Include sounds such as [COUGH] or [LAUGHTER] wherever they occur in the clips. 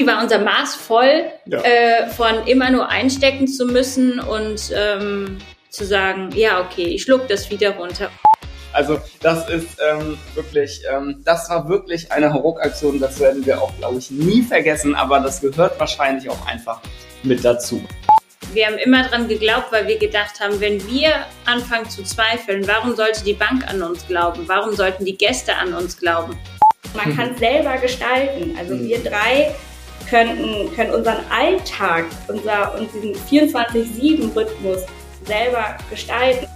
irgendwie war unser Maß voll, ja. äh, von immer nur einstecken zu müssen und ähm, zu sagen, ja, okay, ich schluck das wieder runter. Also das ist ähm, wirklich, ähm, das war wirklich eine Hauruck-Aktion, das werden wir auch, glaube ich, nie vergessen, aber das gehört wahrscheinlich auch einfach mit dazu. Wir haben immer dran geglaubt, weil wir gedacht haben, wenn wir anfangen zu zweifeln, warum sollte die Bank an uns glauben? Warum sollten die Gäste an uns glauben? Man kann es selber gestalten. Also wir drei könnten, können unseren Alltag, unser, und diesen 24-7-Rhythmus selber gestalten.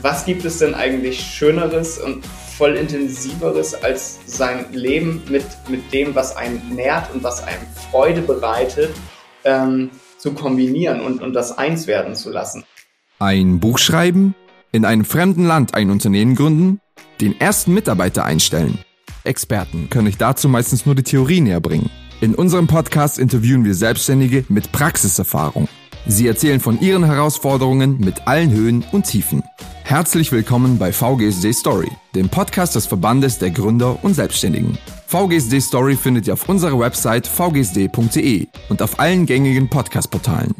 Was gibt es denn eigentlich Schöneres und voll intensiveres als sein Leben mit, mit dem, was einen nährt und was einem Freude bereitet, ähm, zu kombinieren und, und das eins werden zu lassen? Ein Buch schreiben, in einem fremden Land ein Unternehmen gründen, den ersten Mitarbeiter einstellen. Experten können euch dazu meistens nur die Theorie näher bringen. In unserem Podcast interviewen wir Selbstständige mit Praxiserfahrung. Sie erzählen von ihren Herausforderungen mit allen Höhen und Tiefen. Herzlich willkommen bei VGSD Story, dem Podcast des Verbandes der Gründer und Selbstständigen. VGSD Story findet ihr auf unserer Website vgsd.de und auf allen gängigen Podcast-Portalen.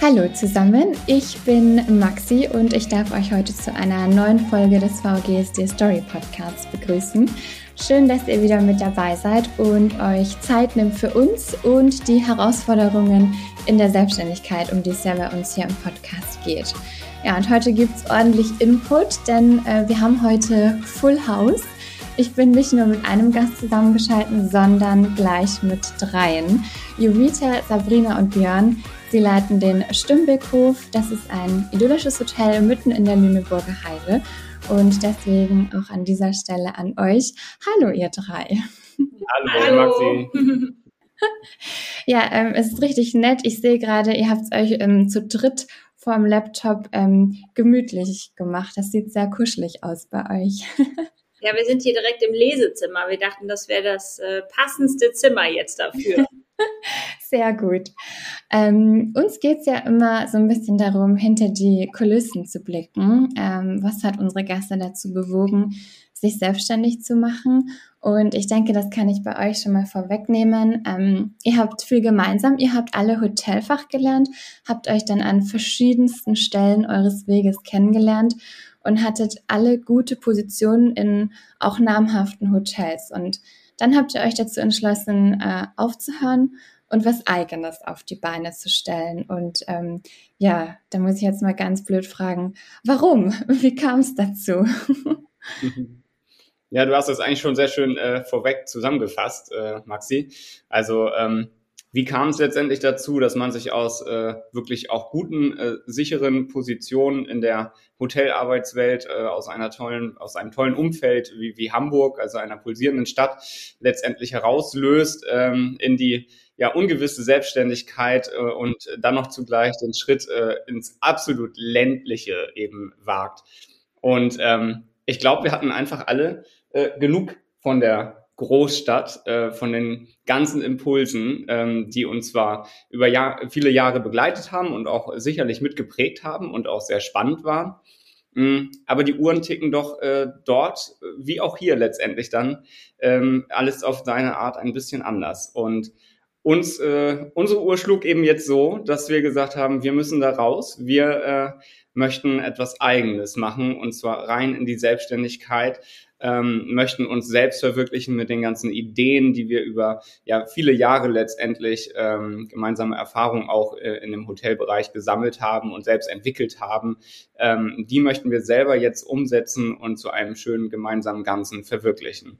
Hallo zusammen, ich bin Maxi und ich darf euch heute zu einer neuen Folge des VGSD Story Podcasts begrüßen. Schön, dass ihr wieder mit dabei seid und euch Zeit nimmt für uns und die Herausforderungen in der Selbstständigkeit, um die es ja bei uns hier im Podcast geht. Ja, und heute gibt es ordentlich Input, denn äh, wir haben heute Full House. Ich bin nicht nur mit einem Gast zusammengeschaltet, sondern gleich mit dreien. Jurita, Sabrina und Björn. Sie leiten den Stümbeckhof. Das ist ein idyllisches Hotel mitten in der Lüneburger Heide. Und deswegen auch an dieser Stelle an euch. Hallo, ihr drei. Hallo, Hallo. Maxi. [LAUGHS] ja, ähm, es ist richtig nett. Ich sehe gerade, ihr habt es euch ähm, zu dritt vorm Laptop ähm, gemütlich gemacht. Das sieht sehr kuschelig aus bei euch. [LAUGHS] ja, wir sind hier direkt im Lesezimmer. Wir dachten, das wäre das äh, passendste Zimmer jetzt dafür. [LAUGHS] Sehr gut. Ähm, uns geht es ja immer so ein bisschen darum, hinter die Kulissen zu blicken. Ähm, was hat unsere Gäste dazu bewogen, sich selbstständig zu machen? Und ich denke, das kann ich bei euch schon mal vorwegnehmen. Ähm, ihr habt viel gemeinsam. Ihr habt alle Hotelfach gelernt, habt euch dann an verschiedensten Stellen eures Weges kennengelernt und hattet alle gute Positionen in auch namhaften Hotels. Und dann habt ihr euch dazu entschlossen, äh, aufzuhören und was Eigenes auf die Beine zu stellen. Und ähm, ja, da muss ich jetzt mal ganz blöd fragen, warum? [LAUGHS] Wie kam es dazu? [LAUGHS] Ja, du hast das eigentlich schon sehr schön äh, vorweg zusammengefasst, äh, Maxi. Also ähm, wie kam es letztendlich dazu, dass man sich aus äh, wirklich auch guten, äh, sicheren Positionen in der Hotelarbeitswelt, äh, aus einer tollen, aus einem tollen Umfeld wie, wie Hamburg, also einer pulsierenden Stadt, letztendlich herauslöst ähm, in die ja ungewisse Selbstständigkeit äh, und dann noch zugleich den Schritt äh, ins absolut ländliche eben wagt. Und ähm, ich glaube, wir hatten einfach alle äh, genug von der Großstadt, äh, von den ganzen Impulsen, ähm, die uns zwar über Jahr, viele Jahre begleitet haben und auch sicherlich mitgeprägt haben und auch sehr spannend waren. Mm, aber die Uhren ticken doch äh, dort, wie auch hier letztendlich dann, ähm, alles auf seine Art ein bisschen anders. Und uns, äh, unsere Uhr schlug eben jetzt so, dass wir gesagt haben, wir müssen da raus. Wir äh, möchten etwas Eigenes machen und zwar rein in die Selbstständigkeit ähm, möchten uns selbst verwirklichen mit den ganzen Ideen, die wir über ja viele Jahre letztendlich ähm, gemeinsame Erfahrungen auch äh, in dem Hotelbereich gesammelt haben und selbst entwickelt haben. Ähm, die möchten wir selber jetzt umsetzen und zu einem schönen gemeinsamen Ganzen verwirklichen.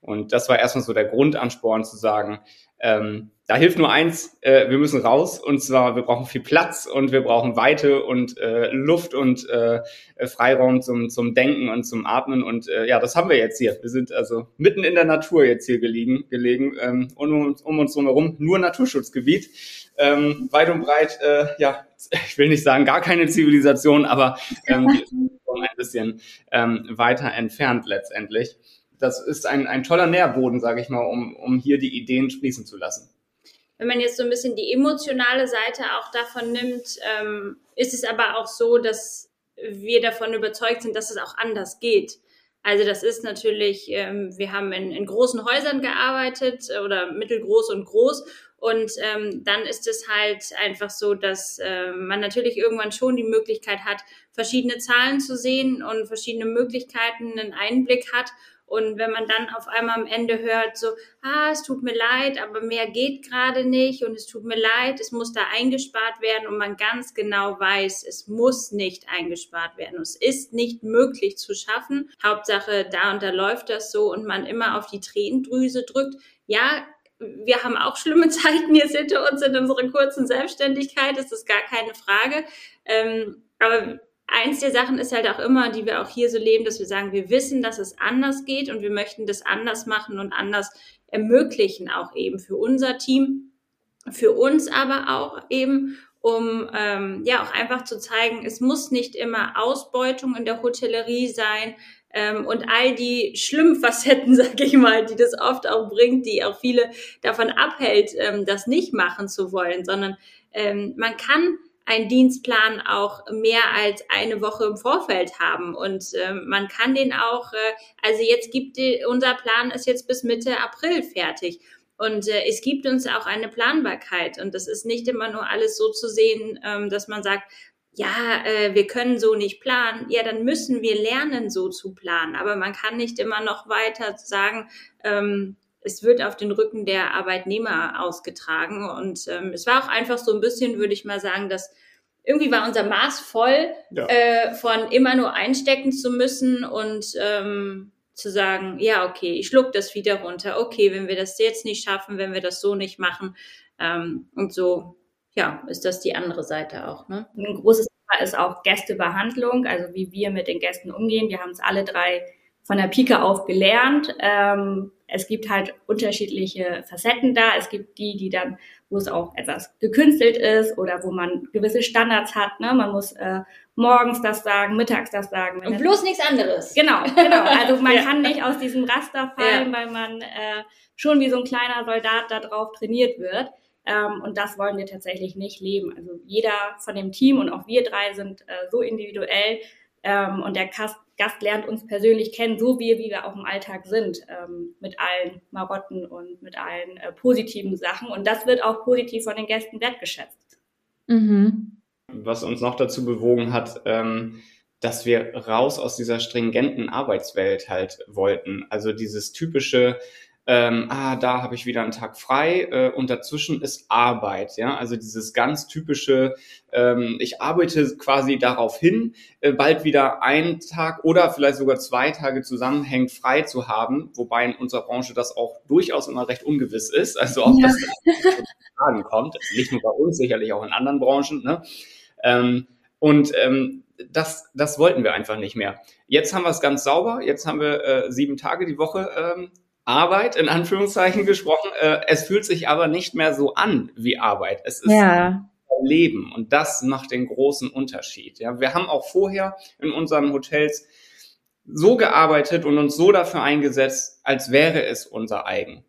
Und das war erstmal so der Grundansporn zu sagen, ähm, da hilft nur eins, äh, wir müssen raus und zwar wir brauchen viel Platz und wir brauchen Weite und äh, Luft und äh, Freiraum zum, zum Denken und zum Atmen und äh, ja, das haben wir jetzt hier. Wir sind also mitten in der Natur jetzt hier gelegen, gelegen ähm, und um, um uns herum nur Naturschutzgebiet, ähm, weit und breit, äh, ja, [LAUGHS] ich will nicht sagen gar keine Zivilisation, aber ähm, [LAUGHS] ein bisschen ähm, weiter entfernt letztendlich das ist ein, ein toller Nährboden, sage ich mal, um, um hier die Ideen sprießen zu lassen. Wenn man jetzt so ein bisschen die emotionale Seite auch davon nimmt, ähm, ist es aber auch so, dass wir davon überzeugt sind, dass es auch anders geht. Also das ist natürlich, ähm, wir haben in, in großen Häusern gearbeitet äh, oder mittelgroß und groß und ähm, dann ist es halt einfach so, dass äh, man natürlich irgendwann schon die Möglichkeit hat, verschiedene Zahlen zu sehen und verschiedene Möglichkeiten, einen Einblick hat. Und wenn man dann auf einmal am Ende hört, so, ah, es tut mir leid, aber mehr geht gerade nicht und es tut mir leid, es muss da eingespart werden und man ganz genau weiß, es muss nicht eingespart werden. Es ist nicht möglich zu schaffen. Hauptsache, da und da läuft das so und man immer auf die Tränendrüse drückt. Ja, wir haben auch schlimme [LAUGHS] Zeiten jetzt hinter uns in unserer kurzen Selbstständigkeit, das ist gar keine Frage. Ähm, aber eins der Sachen ist halt auch immer, die wir auch hier so leben, dass wir sagen, wir wissen, dass es anders geht und wir möchten das anders machen und anders ermöglichen, auch eben für unser Team, für uns aber auch eben, um ähm, ja auch einfach zu zeigen, es muss nicht immer Ausbeutung in der Hotellerie sein ähm, und all die schlimmen Facetten, [LAUGHS] sag ich mal, die das oft auch bringt, die auch viele davon abhält, ähm, das nicht machen zu wollen, sondern ähm, man kann einen Dienstplan auch mehr als eine Woche im Vorfeld haben und äh, man kann den auch, äh, also jetzt gibt die, unser Plan ist jetzt bis Mitte April fertig und äh, es gibt uns auch eine Planbarkeit und das ist nicht immer nur alles so zu sehen, ähm, dass man sagt, ja, äh, wir können so nicht planen. Ja, dann müssen wir lernen, so zu planen. Aber man kann nicht immer noch weiter sagen, ähm, es wird auf den Rücken der Arbeitnehmer ausgetragen. Und ähm, es war auch einfach so ein bisschen, würde ich mal sagen, dass irgendwie war unser Maß voll, ja. äh, von immer nur einstecken zu müssen und ähm, zu sagen, ja, okay, ich schluck das wieder runter. Okay, wenn wir das jetzt nicht schaffen, wenn wir das so nicht machen. Ähm, und so, ja, ist das die andere Seite auch. Ne? Ein großes Thema ist auch Gästebehandlung, also wie wir mit den Gästen umgehen. Wir haben es alle drei von der Pike auf gelernt. Ähm, es gibt halt unterschiedliche Facetten da. Es gibt die, die dann, wo es auch etwas gekünstelt ist oder wo man gewisse Standards hat. Ne? Man muss äh, morgens das sagen, mittags das sagen. Und bloß nichts anderes. Genau, genau. Also [LAUGHS] man ja. kann nicht aus diesem Raster fallen, ja. weil man äh, schon wie so ein kleiner Soldat da drauf trainiert wird. Ähm, und das wollen wir tatsächlich nicht leben. Also jeder von dem Team und auch wir drei sind äh, so individuell, ähm, und der Gast, Gast lernt uns persönlich kennen, so wie, wie wir auch im Alltag sind, ähm, mit allen Marotten und mit allen äh, positiven Sachen. Und das wird auch positiv von den Gästen wertgeschätzt. Mhm. Was uns noch dazu bewogen hat, ähm, dass wir raus aus dieser stringenten Arbeitswelt halt wollten. Also dieses typische, ähm, ah, da habe ich wieder einen Tag frei äh, und dazwischen ist Arbeit, ja, also dieses ganz typische, ähm, ich arbeite quasi darauf hin, äh, bald wieder einen Tag oder vielleicht sogar zwei Tage zusammenhängend frei zu haben, wobei in unserer Branche das auch durchaus immer recht ungewiss ist, also ob ja. das Fragen kommt, nicht nur bei uns, sicherlich auch in anderen Branchen, ne? Ähm, und ähm, das, das wollten wir einfach nicht mehr. Jetzt haben wir es ganz sauber. Jetzt haben wir äh, sieben Tage die Woche ähm, Arbeit, in Anführungszeichen gesprochen. Äh, es fühlt sich aber nicht mehr so an wie Arbeit. Es ist ja. Leben und das macht den großen Unterschied. Ja, wir haben auch vorher in unseren Hotels so gearbeitet und uns so dafür eingesetzt, als wäre es unser eigen.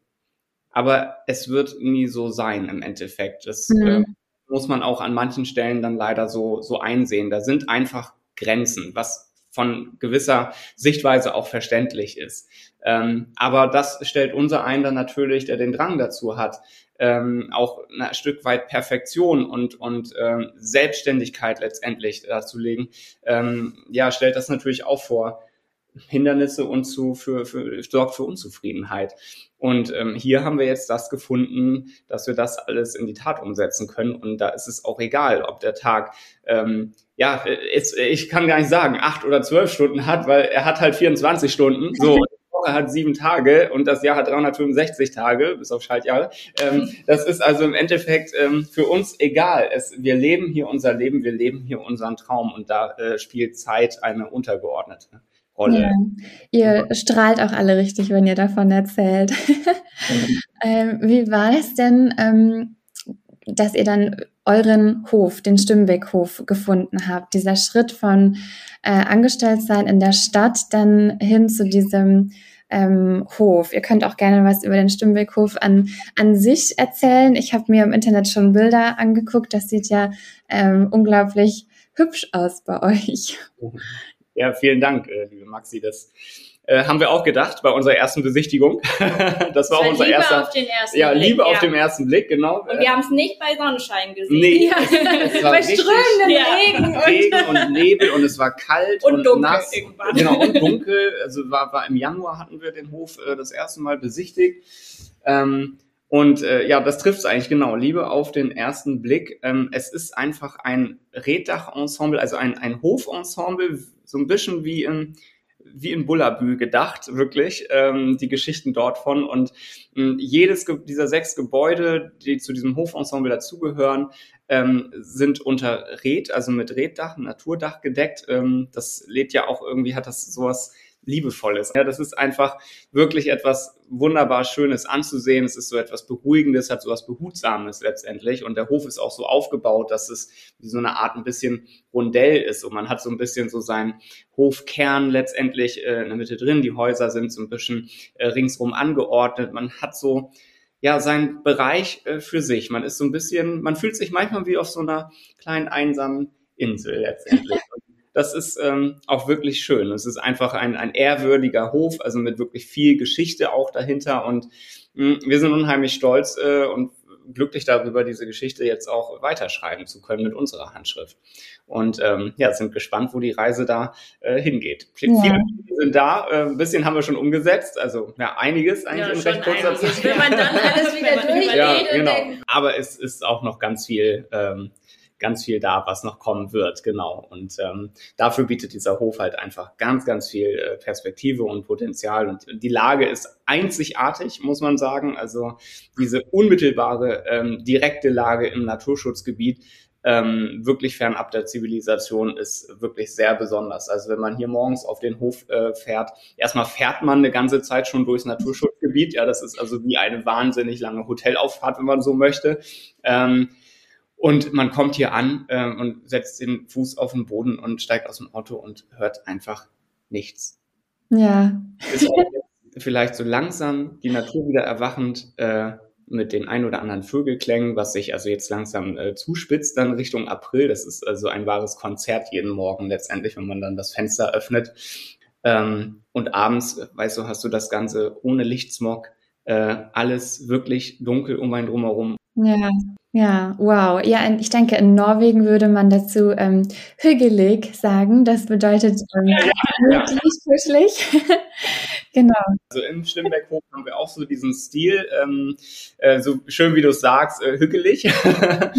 Aber es wird nie so sein im Endeffekt. Das mhm. äh, muss man auch an manchen Stellen dann leider so, so einsehen. Da sind einfach Grenzen, was von gewisser Sichtweise auch verständlich ist. Ähm, aber das stellt unser ein dann natürlich, der den Drang dazu hat, ähm, auch ein Stück weit Perfektion und, und ähm, Selbstständigkeit letztendlich darzulegen, ähm, ja, stellt das natürlich auch vor Hindernisse und zu, für, für, sorgt für Unzufriedenheit. Und ähm, hier haben wir jetzt das gefunden, dass wir das alles in die Tat umsetzen können. Und da ist es auch egal, ob der Tag, ähm, ja, ist, ich kann gar nicht sagen, acht oder zwölf Stunden hat, weil er hat halt 24 Stunden. So, die Woche hat sieben Tage und das Jahr hat 365 Tage, bis auf Schaltjahre. Ähm, das ist also im Endeffekt ähm, für uns egal. Es, wir leben hier unser Leben, wir leben hier unseren Traum und da äh, spielt Zeit eine untergeordnete. Rolle. Ja. Ihr strahlt auch alle richtig, wenn ihr davon erzählt. Mhm. [LAUGHS] ähm, wie war es denn, ähm, dass ihr dann euren Hof, den Stimmbeckhof, gefunden habt? Dieser Schritt von äh, Angestelltsein in der Stadt dann hin zu diesem ähm, Hof. Ihr könnt auch gerne was über den Stimmbeckhof an, an sich erzählen. Ich habe mir im Internet schon Bilder angeguckt. Das sieht ja ähm, unglaublich hübsch aus bei euch. Ja, vielen Dank, äh, liebe Maxi. Das äh, haben wir auch gedacht bei unserer ersten Besichtigung. [LAUGHS] das war, war unser Liebe erster. Auf den ersten ja, Blick, Liebe ja. auf den ersten Blick, genau. Und wir haben es nicht bei Sonnenschein gesehen. Nee, [LAUGHS] es war bei strömenden ja. Regen, und Regen und Nebel und es war kalt und, und dunkel nass. Irgendwann. Genau, und dunkel. Also war, war im Januar hatten wir den Hof äh, das erste Mal besichtigt. Ähm, und äh, ja, das trifft es eigentlich genau. Liebe auf den ersten Blick. Ähm, es ist einfach ein Reddach-Ensemble, also ein, ein Hof-Ensemble, so ein bisschen wie in, wie in Bullabü gedacht, wirklich, ähm, die Geschichten dort von. Und ähm, jedes dieser sechs Gebäude, die zu diesem Hofensemble dazugehören, ähm, sind unter Red, also mit Reddach, Naturdach gedeckt. Ähm, das lädt ja auch irgendwie, hat das sowas Liebevolles. Ja, das ist einfach wirklich etwas wunderbar Schönes anzusehen. Es ist so etwas Beruhigendes, hat so etwas Behutsames letztendlich. Und der Hof ist auch so aufgebaut, dass es wie so eine Art ein bisschen Rondell ist. Und man hat so ein bisschen so seinen Hofkern letztendlich äh, in der Mitte drin. Die Häuser sind so ein bisschen äh, ringsrum angeordnet. Man hat so ja, seinen Bereich äh, für sich. Man ist so ein bisschen, man fühlt sich manchmal wie auf so einer kleinen einsamen Insel letztendlich. [LAUGHS] das ist ähm, auch wirklich schön. Es ist einfach ein, ein ehrwürdiger Hof, also mit wirklich viel Geschichte auch dahinter. Und mh, hm, wir sind unheimlich stolz äh, und glücklich darüber, diese Geschichte jetzt auch weiterschreiben zu können mit unserer Handschrift. Und ähm, ja, sind gespannt, wo die Reise da äh, hingeht. Ja. Viele sind da, äh, ein bisschen haben wir schon umgesetzt, also ja, einiges eigentlich ja, in recht kurzer Zeit. Wenn man dann [LAUGHS] alles wieder durchgeht. Ja, genau. Aber es ist auch noch ganz viel ähm, ganz viel da, was noch kommen wird, genau. Und ähm, dafür bietet dieser Hof halt einfach ganz, ganz viel äh, Perspektive und Potenzial. Und die Lage ist einzigartig, muss man sagen. Also diese unmittelbare, ähm, direkte Lage im Naturschutzgebiet ähm, wirklich fernab der Zivilisation ist wirklich sehr besonders. Also wenn man hier morgens auf den Hof äh, fährt, erstmal fährt man eine ganze Zeit schon durchs Naturschutzgebiet. Ja, das ist also wie eine wahnsinnig lange Hotelauffahrt, wenn man so möchte. Ähm, und man kommt hier an äh, und setzt den Fuß auf den Boden und steigt aus dem Auto und hört einfach nichts. Ja. Ist vielleicht so langsam die Natur wieder erwachend äh, mit den ein oder anderen Vögelklängen, was sich also jetzt langsam äh, zuspitzt dann Richtung April. Das ist also ein wahres Konzert jeden Morgen letztendlich, wenn man dann das Fenster öffnet. Ähm, und abends, weißt du, hast du das Ganze ohne Lichtsmog, äh, alles wirklich dunkel um einen drumherum. Ja. Ja, wow. Ja, ich denke, in Norwegen würde man dazu ähm, hügelig sagen. Das bedeutet ähm, ja, ja. kuschelig. [LAUGHS] genau. Also im Schlimmberghof haben wir auch so diesen Stil, ähm, äh, so schön wie du es sagst, äh, hügelig [LAUGHS] äh,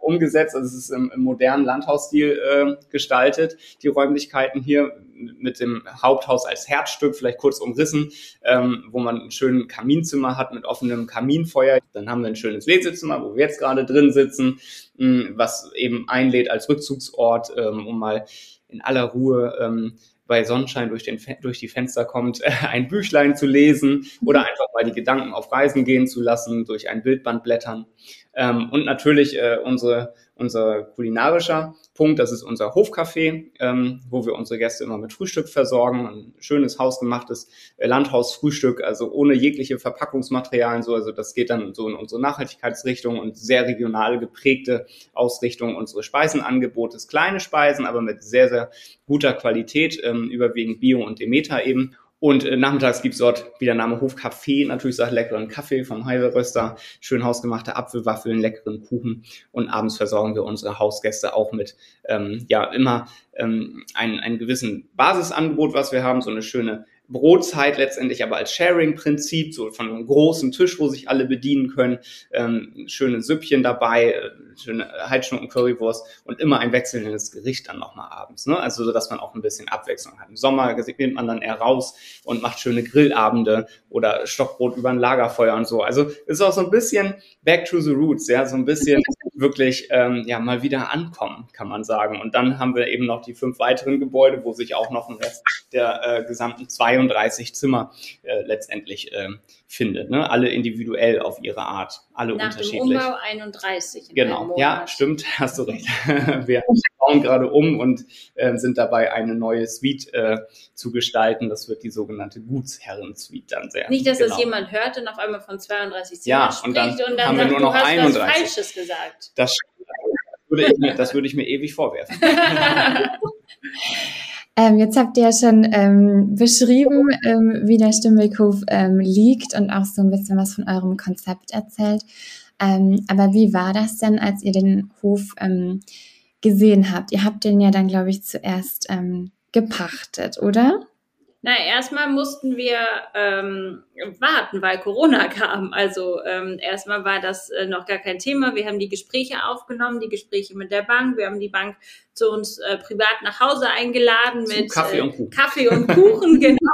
umgesetzt. Also es ist im, im modernen Landhausstil äh, gestaltet, die Räumlichkeiten hier mit dem Haupthaus als Herzstück, vielleicht kurz umrissen, ähm, wo man ein schönes Kaminzimmer hat mit offenem Kaminfeuer. Dann haben wir ein schönes Lesezimmer, wo wir jetzt gerade drin sitzen, mh, mm, was eben einlädt als Rückzugsort, ähm, um mal in aller Ruhe ähm, bei Sonnenschein durch, den, durch die Fenster kommt, [LAUGHS] ein Büchlein zu lesen oder einfach mal die Gedanken auf Reisen gehen zu lassen, durch ein Bildband blättern. Ähm, und natürlich äh, unsere unser kulinarischer Punkt. Das ist unser Hofcafé, ähm, wo wir unsere Gäste immer mit Frühstück versorgen. Ein schönes hausgemachtes äh, Landhausfrühstück, also ohne jegliche Verpackungsmaterialien. So, also das geht dann so in unsere Nachhaltigkeitsrichtung und sehr regional geprägte Ausrichtung unseres Speisenangebotes. Kleine Speisen, aber mit sehr, sehr guter Qualität, ähm, überwiegend Bio und Demeter eben. Und äh, nachmittags gibt's dort, wie der Name Hofcafé, natürlich sagt leckeren Kaffee vom Heidelröster, schön hausgemachte Apfelwaffeln, leckeren Kuchen. Und abends versorgen wir unsere Hausgäste auch mit, ähm, ja, immer ähm, ein, ein gewissen Basisangebot, was wir haben, so eine schöne Brotzeit letztendlich aber als Sharing-Prinzip, so von einem großen Tisch, wo sich alle bedienen können, ähm, schöne Süppchen dabei, äh, schöne Heidschnucken, Currywurst und immer ein wechselndes Gericht dann nochmal abends. Ne? Also so, dass man auch ein bisschen Abwechslung hat. Im Sommer nimmt man dann eher raus und macht schöne Grillabende oder Stockbrot über ein Lagerfeuer und so. Also ist auch so ein bisschen back to the roots, ja, so ein bisschen [LAUGHS] wirklich ähm, ja mal wieder ankommen, kann man sagen. Und dann haben wir eben noch die fünf weiteren Gebäude, wo sich auch noch ein Rest der äh, gesamten 32 Zimmer äh, letztendlich äh, findet. Ne? Alle individuell auf ihre Art, alle Nach unterschiedlich. Nach dem Umbau 31. Genau, ja, stimmt, [LAUGHS] hast du recht. [LAUGHS] wir bauen gerade um und äh, sind dabei, eine neue Suite äh, zu gestalten. Das wird die sogenannte Gutsherren-Suite dann sehr. Nicht, dass genau. das jemand hört und auf einmal von 32 Zimmern ja, spricht und dann, und dann haben sagt, wir nur noch du hast 31. was Falsches gesagt. Das, das, würde mir, das würde ich mir ewig vorwerfen. [LAUGHS] Ähm, jetzt habt ihr ja schon ähm, beschrieben, ähm, wie der Stimmweghof ähm, liegt und auch so ein bisschen was von eurem Konzept erzählt. Ähm, aber wie war das denn, als ihr den Hof ähm, gesehen habt? Ihr habt den ja dann, glaube ich, zuerst gepachtet, oder? Na, erstmal mussten wir ähm, warten, weil Corona [LAUGHS] kam. Also ähm, erstmal war das äh, noch gar kein Thema. Wir haben die Gespräche aufgenommen, die Gespräche mit der Bank. Wir haben die Bank zu uns äh, privat nach Hause eingeladen mit Kaffee und Kuchen. Äh, Kaffee und Kuchen, genau.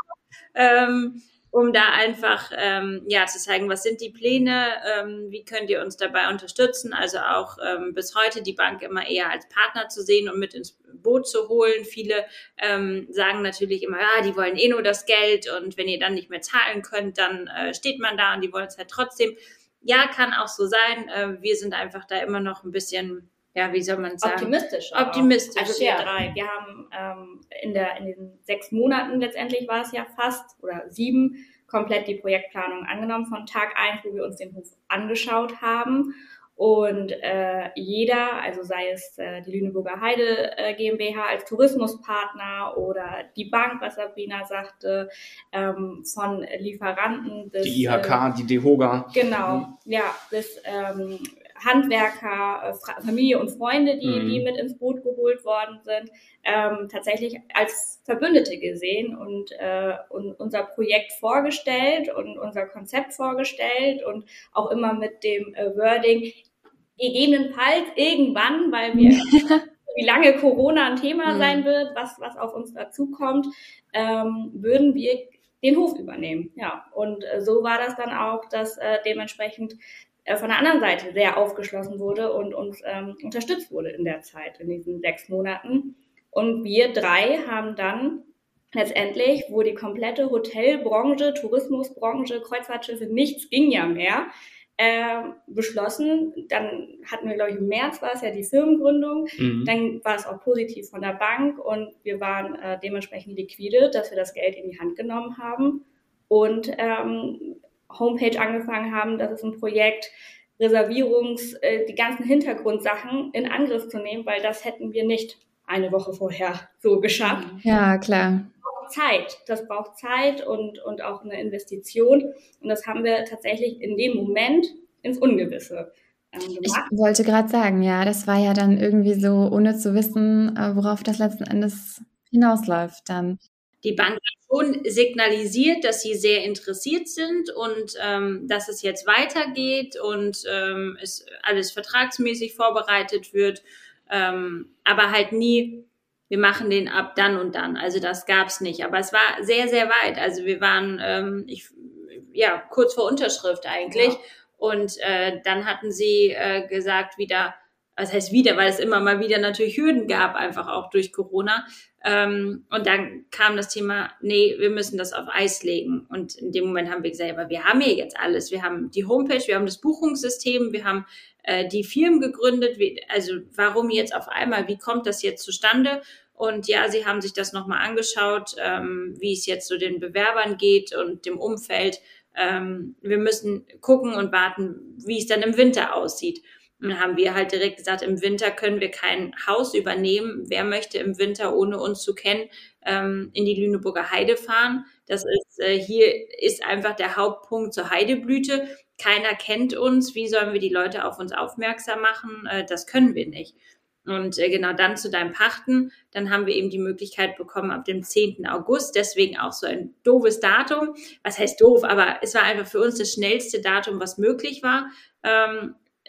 ähm, um da einfach ähm, ja zu zeigen, was sind die Pläne, ähm, wie könnt ihr uns dabei unterstützen. Also auch ähm, bis heute die Bank immer eher als Partner zu sehen und mit ins Boot zu holen. Viele ähm, sagen natürlich immer, ja, die wollen eh nur das Geld und wenn ihr dann nicht mehr zahlen könnt, dann äh, steht man da und die wollen es halt trotzdem. Ja, kann auch so sein. Äh, wir sind einfach da immer noch ein bisschen ja, wie soll man sagen? Optimistisch. Optimistisch. Also wir ja. drei. Wir haben ähm, in, der, in den sechs Monaten letztendlich war es ja fast oder sieben komplett die Projektplanung angenommen von Tag eins, wo wir uns den Hof angeschaut haben. Und äh, jeder, also sei es äh, die Lüneburger Heide äh, GmbH als Tourismuspartner oder die Bank, was Sabrina sagte, ähm, von Lieferanten bis die IHK, äh, die DEHOGA. Genau, mhm. ja, bis ähm, Handwerker, äh, Familie und Freunde, die, mhm. die mit ins Boot geholt worden sind, ähm, tatsächlich als Verbündete gesehen und, äh, und unser Projekt vorgestellt und unser Konzept vorgestellt und auch immer mit dem äh, Wording, gegebenenfalls irgendwann, weil wir [LAUGHS] wie lange Corona ein Thema mhm. sein wird, was, was auf uns dazukommt, ähm, würden wir den Hof übernehmen. Ja, und äh, so war das dann auch, dass äh, dementsprechend äh, von der anderen Seite sehr aufgeschlossen wurde und uns ähm, unterstützt wurde in der Zeit, in diesen sechs Monaten. Und wir drei haben dann letztendlich, wo die komplette Hotelbranche, Tourismusbranche, Kreuzfahrtschiffe, nichts ging ja mehr, äh, beschlossen. Dann hatten wir, glaube ich, im März war es ja die Firmengründung. Mhm. Dann war es auch positiv von der Bank und wir waren äh, dementsprechend liquide, dass wir das Geld in die Hand genommen haben. Und ähm, Homepage angefangen haben, das ist ein Projekt, Reservierungs, äh, die ganzen Hintergrundsachen in Angriff zu nehmen, weil das hätten wir nicht eine Woche vorher so geschafft. Ja, klar. Zeit. Das braucht Zeit und, und auch eine Investition. Und das haben wir tatsächlich in dem Moment ins Ungewisse ähm, gemacht. Ich wollte gerade sagen, ja, das war ja dann irgendwie so, ohne zu wissen, äh, worauf das letzten Endes hinausläuft dann die Bank hat schon signalisiert, dass sie sehr interessiert sind und ähm, dass es jetzt weitergeht und ähm, es alles vertragsmäßig vorbereitet wird, ähm, aber halt nie, wir machen den ab dann und dann. Also das gab's nicht. Aber es war sehr, sehr weit. Also wir waren, ähm, ich, ja, kurz vor Unterschrift eigentlich. Ja. Und äh, dann hatten sie äh, gesagt wieder, was heißt wieder, weil es immer mal wieder natürlich Hürden gab, einfach auch durch Corona. Ähm, und dann kam das Thema, nee, wir müssen das auf Eis legen. Und in dem Moment haben wir gesagt, aber wir haben hier jetzt alles. Wir haben die Homepage, wir haben das Buchungssystem, wir haben äh, die Firmen gegründet. Wie, also warum jetzt auf einmal? Wie kommt das jetzt zustande? Und ja, sie haben sich das nochmal angeschaut, ähm, wie es jetzt so den Bewerbern geht und dem Umfeld. Ähm, wir müssen gucken und warten, wie es dann im Winter aussieht. Dann haben wir halt direkt gesagt, im Winter können wir kein Haus übernehmen. Wer möchte im Winter, ohne uns zu kennen, ähm, in die Lüneburger Heide fahren? Das ist, äh, hier ist einfach der Hauptpunkt zur Heideblüte. Keiner kennt uns. Wie sollen wir die Leute auf uns aufmerksam machen? Äh, das können wir nicht. Und äh, genau dann zu deinem Pachten, dann haben wir eben die Möglichkeit bekommen ab dem 10. August, deswegen auch so ein doofes Datum. Was heißt doof, aber es war einfach für uns das schnellste Datum, was möglich war.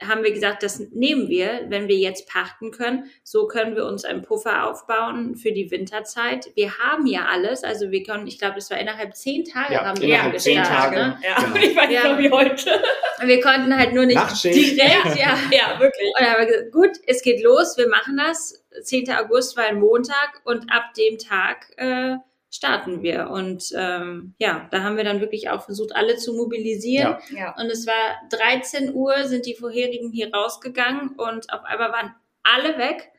Haben wir gesagt, das nehmen wir, wenn wir jetzt pachten können. So können wir uns einen Puffer aufbauen für die Winterzeit. Wir haben ja alles, also wir können, ich glaube, es war innerhalb zehn Tage ja, haben wir innerhalb zehn Tage. Ne? Ja, genau. [LAUGHS] ich weiß ja. noch wie heute. Wir konnten halt nur nicht direkt, ja, [LAUGHS] ja, wirklich. Und dann haben wir gesagt, gut, es geht los, wir machen das. 10. August war ein Montag und ab dem Tag äh, starten wir. Und ähm, ja, da haben wir dann wirklich auch versucht, alle zu mobilisieren. Ja. Ja. Und es war 13 Uhr, sind die vorherigen hier rausgegangen und auf einmal waren alle weg.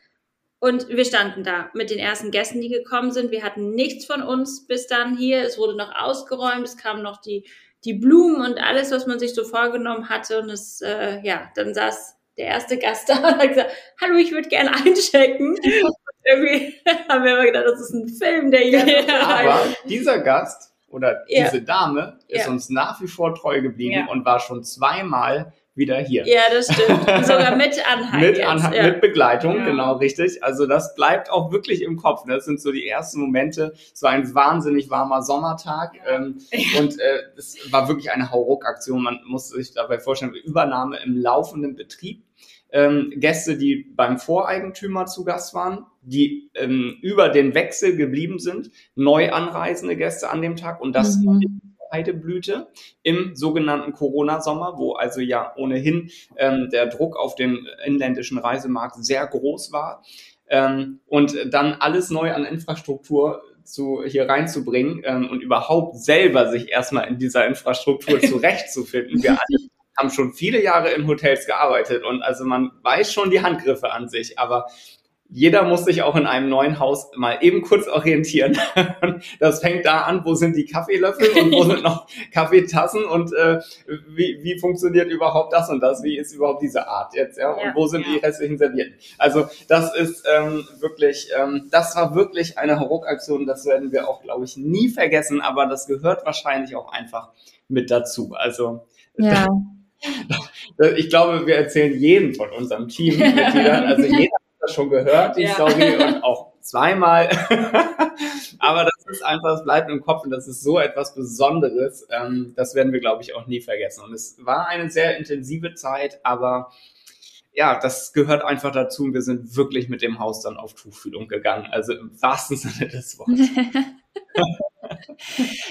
Und wir standen da mit den ersten Gästen, die gekommen sind. Wir hatten nichts von uns bis dann hier. Es wurde noch ausgeräumt. Es kamen noch die, die Blumen und alles, was man sich so vorgenommen hatte. Und es, äh, ja, dann saß der erste Gast da [LAUGHS] und hat gesagt, hallo, ich würde gerne einchecken. Und [LAUGHS] irgendwie [LAUGHS] haben wir immer gedacht, das ist ein Film, der hier. Ja, aber dieser Gast oder ja. diese Dame ist ja. uns nach wie vor treu geblieben und war schon zweimal wieder hier. Ja, das stimmt. Sogar mit [LAUGHS] Anhang. mit, Anhang ja. mit Begleitung, ja. genau, richtig. Also das bleibt auch wirklich im Kopf. Ne? Das sind so die ersten Momente. Es war ein wahnsinnig warmer Sommertag ja. ähm, und äh, es war wirklich eine Hauruck-Aktion. Man muss sich dabei vorstellen, Übernahme im laufenden Betrieb. Ähm, Gäste, die beim Voreigentümer zu Gast waren, die ähm, über den Wechsel geblieben sind, neu anreisende Gäste an dem Tag und das mhm. Heideblüte im sogenannten Corona-Sommer, wo also ja ohnehin ähm, der Druck auf den inländischen Reisemarkt sehr groß war. Ähm, und dann alles neu an Infrastruktur zu, hier reinzubringen ähm, und überhaupt selber sich erstmal in dieser Infrastruktur [LAUGHS] zurechtzufinden. Wir alle haben schon viele Jahre in Hotels gearbeitet und also man weiß schon die Handgriffe an sich, aber jeder muss sich auch in einem neuen Haus mal eben kurz orientieren. [LAUGHS] Das fängt da an, wo sind die Kaffeelöffel und wo sind noch Kaffeetassen und äh, wie, wie funktioniert überhaupt das und das? Wie ist überhaupt diese Art jetzt? Ja? Und wo sind ja. die restlichen Servietten? Also das ist ähm, wirklich, ähm, das war wirklich eine Hauruck-Aktion. Das werden wir auch, glaube ich, nie vergessen. Aber das gehört wahrscheinlich auch einfach mit dazu. Also ja. [LAUGHS] ich glaube, wir erzählen jeden von unserem Team, also [LAUGHS] jeder das schon gehört, die ja. Story, [LAUGHS] und auch zweimal. [LAUGHS] Aber das ist einfach, das bleibt im Kopf und das ist so etwas Besonderes. Ähm, das werden wir, glaube ich, auch nie vergessen. Und es war eine sehr intensive Zeit, aber ja, das gehört einfach dazu und wir sind wirklich mit dem Haus dann auf Tuchfühlung gegangen. Also im wahrsten Sinne des Wortes. [LAUGHS]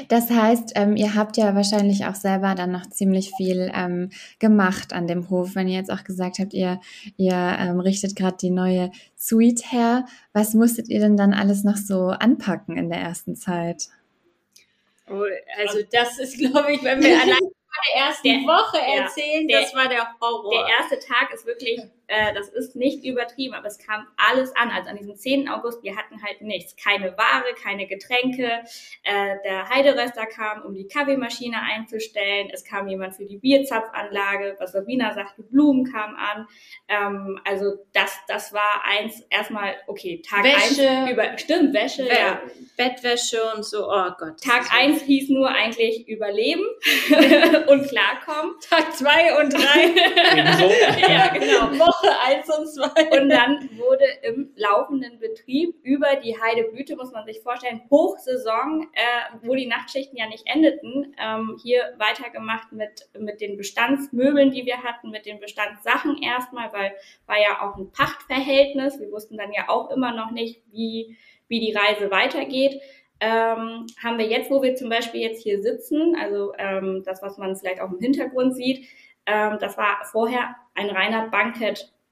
Das heißt, ähm, ihr habt ja wahrscheinlich auch selber dann noch ziemlich viel ähm, gemacht an dem Hof, wenn ihr jetzt auch gesagt habt, ihr, ihr ähm, richtet gerade die neue Suite her. Was musstet ihr denn dann alles noch so anpacken in der ersten Zeit? Oh, also das ist, glaube ich, wenn wir allein [LAUGHS] der ersten der, Woche erzählen, ja, der, das war der Horror. Der erste Tag ist wirklich äh, das ist nicht übertrieben, aber es kam alles an. Also an diesem 10. August, wir hatten halt nichts. Keine Ware, keine Getränke. Äh, der Heideröster kam, um die Kaffeemaschine einzustellen. Es kam jemand für die Bierzapfanlage. Was Sabina sagte, Blumen kamen an. Ähm, also das, das war eins, erstmal, okay, Tag Wäsche, eins über, stimmt, Wäsche, Be ja. Bettwäsche und so, oh Gott. Tag eins hieß nur eigentlich überleben [LAUGHS] und klarkommen. Tag zwei und drei. [LAUGHS] ja, genau. Woche [LAUGHS] eins und zwei. Und dann wurde im laufenden Betrieb über die Heideblüte, muss man sich vorstellen, Hochsaison, äh, wo die Nachtschichten ja nicht endeten, ähm, hier weitergemacht mit, mit den Bestandsmöbeln, die wir hatten, mit den Bestandssachen erstmal, weil war ja auch ein Pachtverhältnis. Wir wussten dann ja auch immer noch nicht, wie, wie die Reise weitergeht. Ähm, haben wir jetzt, wo wir zum Beispiel jetzt hier sitzen, also ähm, das, was man vielleicht auch im Hintergrund sieht, ähm, das war vorher ein reiner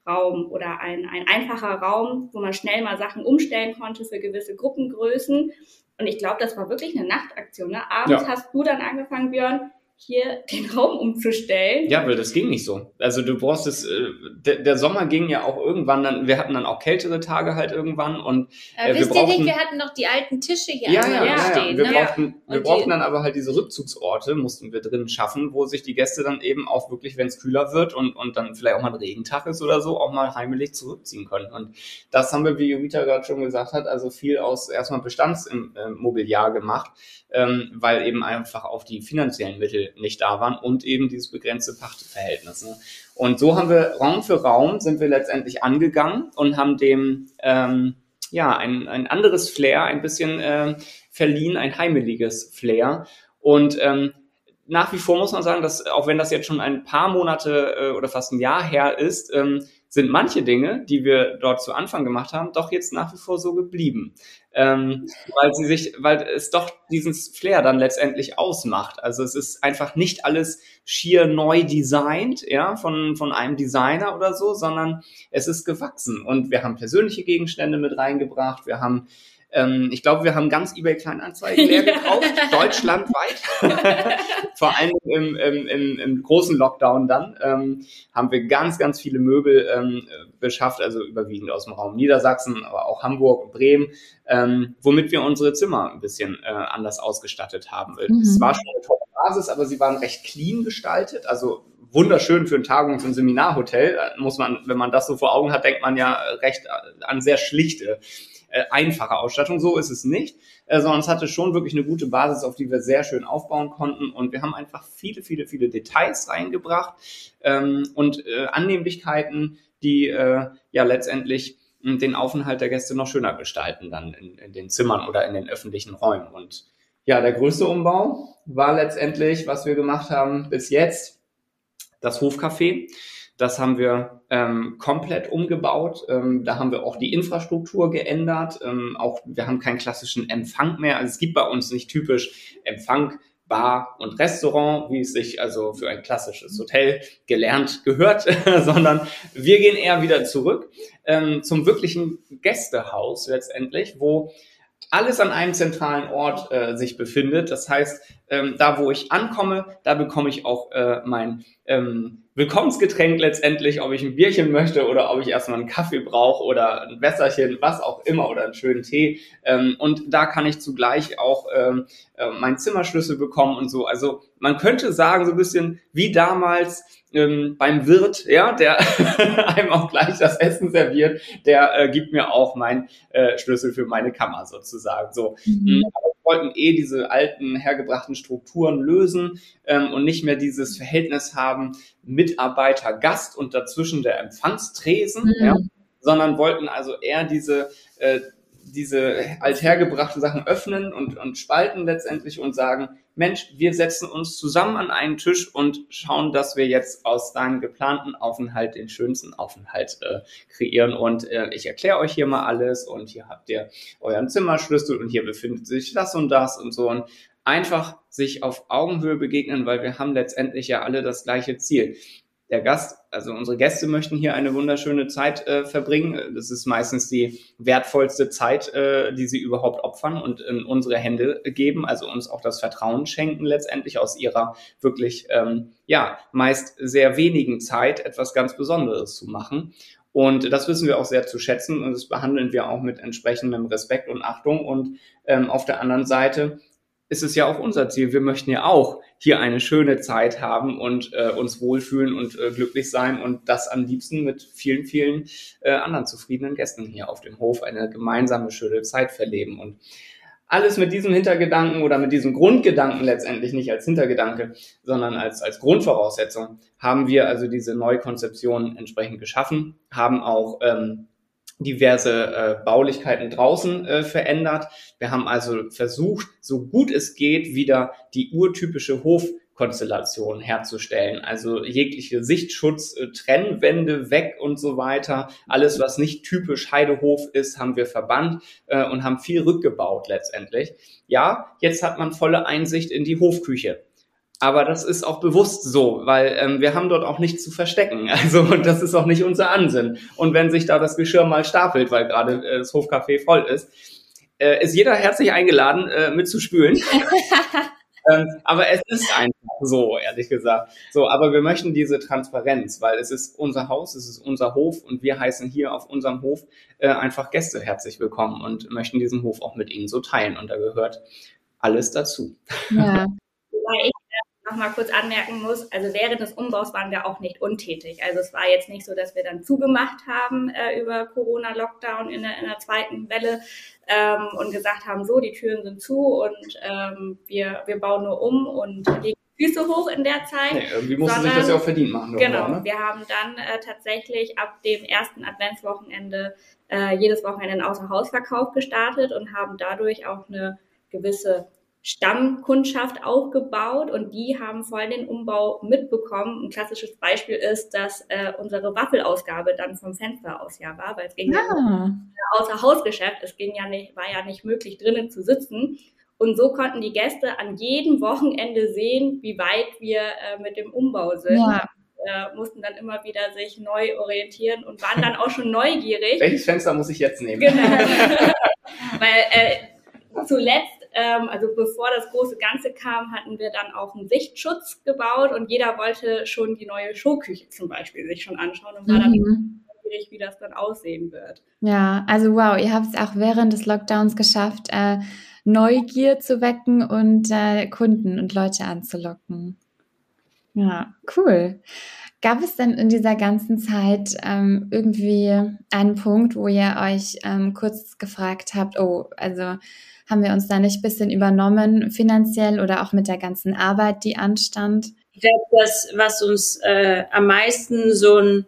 Bankettraum oder ein, ein einfacher Raum, wo man schnell mal Sachen umstellen konnte für gewisse Gruppengrößen. Und ich glaube, das war wirklich eine Nachtaktion. Ne? Abends ja. hast du dann angefangen, Björn, hier den Raum umzustellen. Ja, weil das ging nicht so. Also du brauchst es, äh, der, der, Sommer ging ja auch irgendwann dann, wir hatten dann auch kältere Tage halt irgendwann und äh, wisst wir brauchten, ihr nicht, wir hatten noch die alten Tische hier ja, ja, ja, stehen. Ja. Wir ne? brauchten, wir brauchten dann aber halt diese Rückzugsorte, mussten wir drin schaffen, wo sich die Gäste dann eben auch wirklich, wenn es kühler wird und, und dann vielleicht auch mal ein Regentag ist oder so, auch mal heimelig zurückziehen können. Und das haben wir, wie Jovita gerade schon gesagt hat, also viel aus erstmal Bestandsmobiliar gemacht, ähm, weil eben einfach auf die finanziellen Mittel nicht da waren und eben dieses begrenzte Pachtverhältnis. Ne? Und so haben wir Raum für Raum sind wir letztendlich angegangen und haben dem ähm, ja ein, ein anderes Flair ein bisschen äh, verliehen, ein heimeliges Flair. Und ähm, nach wie vor muss man sagen, dass auch wenn das jetzt schon ein paar Monate äh, oder fast ein Jahr her ist, ähm, sind manche Dinge, die wir dort zu Anfang gemacht haben, doch jetzt nach wie vor so geblieben. Ähm, weil sie sich, weil es doch diesen Flair dann letztendlich ausmacht. Also es ist einfach nicht alles schier neu designt, ja, von, von einem Designer oder so, sondern es ist gewachsen. Und wir haben persönliche Gegenstände mit reingebracht, wir haben ähm, ich glaube, wir haben ganz eBay Kleinanzeigen leer [LAUGHS] gekauft, deutschlandweit. [LAUGHS] Vor allem im, im, im, im, großen Lockdown dann ähm, haben wir ganz, ganz viele Möbel ähm, beschafft, also überwiegend aus dem Raum Niedersachsen, aber auch Hamburg und Bremen, ähm, womit wir unsere Zimmer ein bisschen äh, anders ausgestattet haben. Mhm. Es war schon eine tolle Basis, aber sie waren recht clean gestaltet, also wunderschön für ein Tagungs- und Seminarhotel. Muss man, wenn man das so vor Augen hat, denkt man ja recht an sehr schlichte, äh, einfache Ausstattung. So ist es nicht, äh, sondern es hatte schon wirklich eine gute Basis, auf die wir sehr schön aufbauen konnten. Und wir haben einfach viele, viele, viele Details reingebracht ähm, und äh, Annehmlichkeiten, die äh, ja letztendlich hm, den Aufenthalt der Gäste noch schöner gestalten dann in, in den Zimmern oder in den öffentlichen Räumen. Und ja, der größte Umbau war letztendlich, was wir gemacht haben bis jetzt, das Hofcafé. Das haben wir ähm, komplett umgebaut. Ähm, da haben wir auch die Infrastruktur geändert. Ähm, auch wir haben keinen klassischen Empfang mehr. Also es gibt bei uns nicht typisch Empfang, Bar und Restaurant, wie es sich also für ein klassisches Hotel gelernt gehört, [LAUGHS] sondern wir gehen eher wieder zurück ähm, zum wirklichen Gästehaus letztendlich, wo alles an einem zentralen Ort äh, sich befindet. Das heißt, ähm, da wo ich ankomme, da bekomme ich auch äh, mein ähm, Willkommensgetränk letztendlich, ob ich ein Bierchen möchte oder ob ich erstmal einen Kaffee brauche oder ein Wässerchen, was auch immer oder einen schönen Tee. Ähm, und da kann ich zugleich auch ähm, äh, meinen Zimmerschlüssel bekommen und so. Also man könnte sagen, so ein bisschen wie damals ähm, beim Wirt, ja, der [LAUGHS] einem auch gleich das Essen serviert, der äh, gibt mir auch meinen äh, Schlüssel für meine Kammer sozusagen. So. Mhm. Aber wir wollten eh diese alten hergebrachten Strukturen lösen ähm, und nicht mehr dieses Verhältnis haben Mitarbeiter Gast und dazwischen der Empfangstresen, mhm. ja, sondern wollten also eher diese äh, diese althergebrachten Sachen öffnen und, und spalten letztendlich und sagen, Mensch, wir setzen uns zusammen an einen Tisch und schauen, dass wir jetzt aus deinem geplanten Aufenthalt den schönsten Aufenthalt äh, kreieren. Und äh, ich erkläre euch hier mal alles und hier habt ihr euren Zimmerschlüssel und hier befindet sich das und das und so. Und einfach sich auf Augenhöhe begegnen, weil wir haben letztendlich ja alle das gleiche Ziel der Gast, also unsere Gäste möchten hier eine wunderschöne Zeit äh, verbringen. Das ist meistens die wertvollste Zeit, äh, die sie überhaupt opfern und in unsere Hände geben, also uns auch das Vertrauen schenken, letztendlich aus ihrer wirklich, ähm, ja, meist sehr wenigen Zeit etwas ganz Besonderes zu machen. Und das wissen wir auch sehr zu schätzen und das behandeln wir auch mit entsprechendem Respekt und Achtung. Und ähm, auf der anderen Seite ist es ja auch unser Ziel. Wir möchten ja auch hier eine schöne Zeit haben und äh, uns wohlfühlen und äh, glücklich sein und das am liebsten mit vielen, vielen äh, anderen zufriedenen Gästen hier auf dem Hof eine gemeinsame schöne Zeit verleben. Und alles mit diesem Hintergedanken oder mit diesem Grundgedanken letztendlich nicht als Hintergedanke, sondern als, als Grundvoraussetzung haben wir also diese Neukonzeption entsprechend geschaffen, haben auch ähm, diverse äh, Baulichkeiten draußen äh, verändert. Wir haben also versucht, so gut es geht, wieder die urtypische Hofkonstellation herzustellen. Also jegliche Sichtschutz, äh, Trennwände weg und so weiter. Alles, was nicht typisch Heidehof ist, haben wir verbannt äh, und haben viel rückgebaut letztendlich. Ja, jetzt hat man volle Einsicht in die Hofküche. Aber das ist auch bewusst so, weil ähm, wir haben dort auch nichts zu verstecken. [LAUGHS] Also und das ist auch nicht unser Ansinn. Und wenn sich da das Geschirr mal stapelt, weil gerade äh, das Hofcafé voll ist, äh, ist jeder herzlich eingeladen, äh, mitzuspülen. [LAUGHS] ähm, aber es ist einfach so, ehrlich gesagt. So, aber wir möchten diese Transparenz, weil es ist unser Haus, es ist unser Hof und wir heißen hier auf unserem Hof äh, einfach Gäste herzlich willkommen und möchten diesen Hof auch mit ihnen so teilen. Und da gehört alles dazu. Ja. [LAUGHS] Wobei ich noch mal kurz anmerken muss, also während des Umbaus waren wir auch nicht untätig. Also es war jetzt nicht so, dass wir dann zugemacht haben äh, über Corona-Lockdown in der, in der zweiten Welle ähm, und gesagt haben, so, die Türen sind zu und ähm, wir, wir bauen nur um und legen Füße hoch in der Zeit. Nee, irgendwie musste sich das ja auch verdient machen. Genau, ne? wir haben dann äh, tatsächlich ab dem ersten Adventswochenende äh, jedes Wochenende einen Außerhausverkauf gestartet und haben dadurch auch eine gewisse Stammkundschaft aufgebaut und die haben voll den Umbau mitbekommen. Ein klassisches Beispiel ist, dass äh, unsere Waffelausgabe dann vom Fenster aus ja war, weil es ging ah. ja außer Hausgeschäft, es ging ja nicht, war ja nicht möglich drinnen zu sitzen. Und so konnten die Gäste an jedem Wochenende sehen, wie weit wir äh, mit dem Umbau sind. Ja. Äh, mussten dann immer wieder sich neu orientieren und waren dann auch schon [LAUGHS] neugierig. Welches Fenster muss ich jetzt nehmen? Genau. [LAUGHS] Weil äh, zuletzt ähm, also bevor das große Ganze kam, hatten wir dann auch einen Sichtschutz gebaut und jeder wollte schon die neue Showküche zum Beispiel sich schon anschauen und war mhm. dann neugierig, wie das dann aussehen wird. Ja, also wow, ihr habt es auch während des Lockdowns geschafft, äh, Neugier zu wecken und äh, Kunden und Leute anzulocken. Ja, cool. Gab es denn in dieser ganzen Zeit ähm, irgendwie einen Punkt, wo ihr euch ähm, kurz gefragt habt, oh, also haben wir uns da nicht ein bisschen übernommen finanziell oder auch mit der ganzen Arbeit, die anstand? Ich glaube, das, was uns äh, am meisten so ein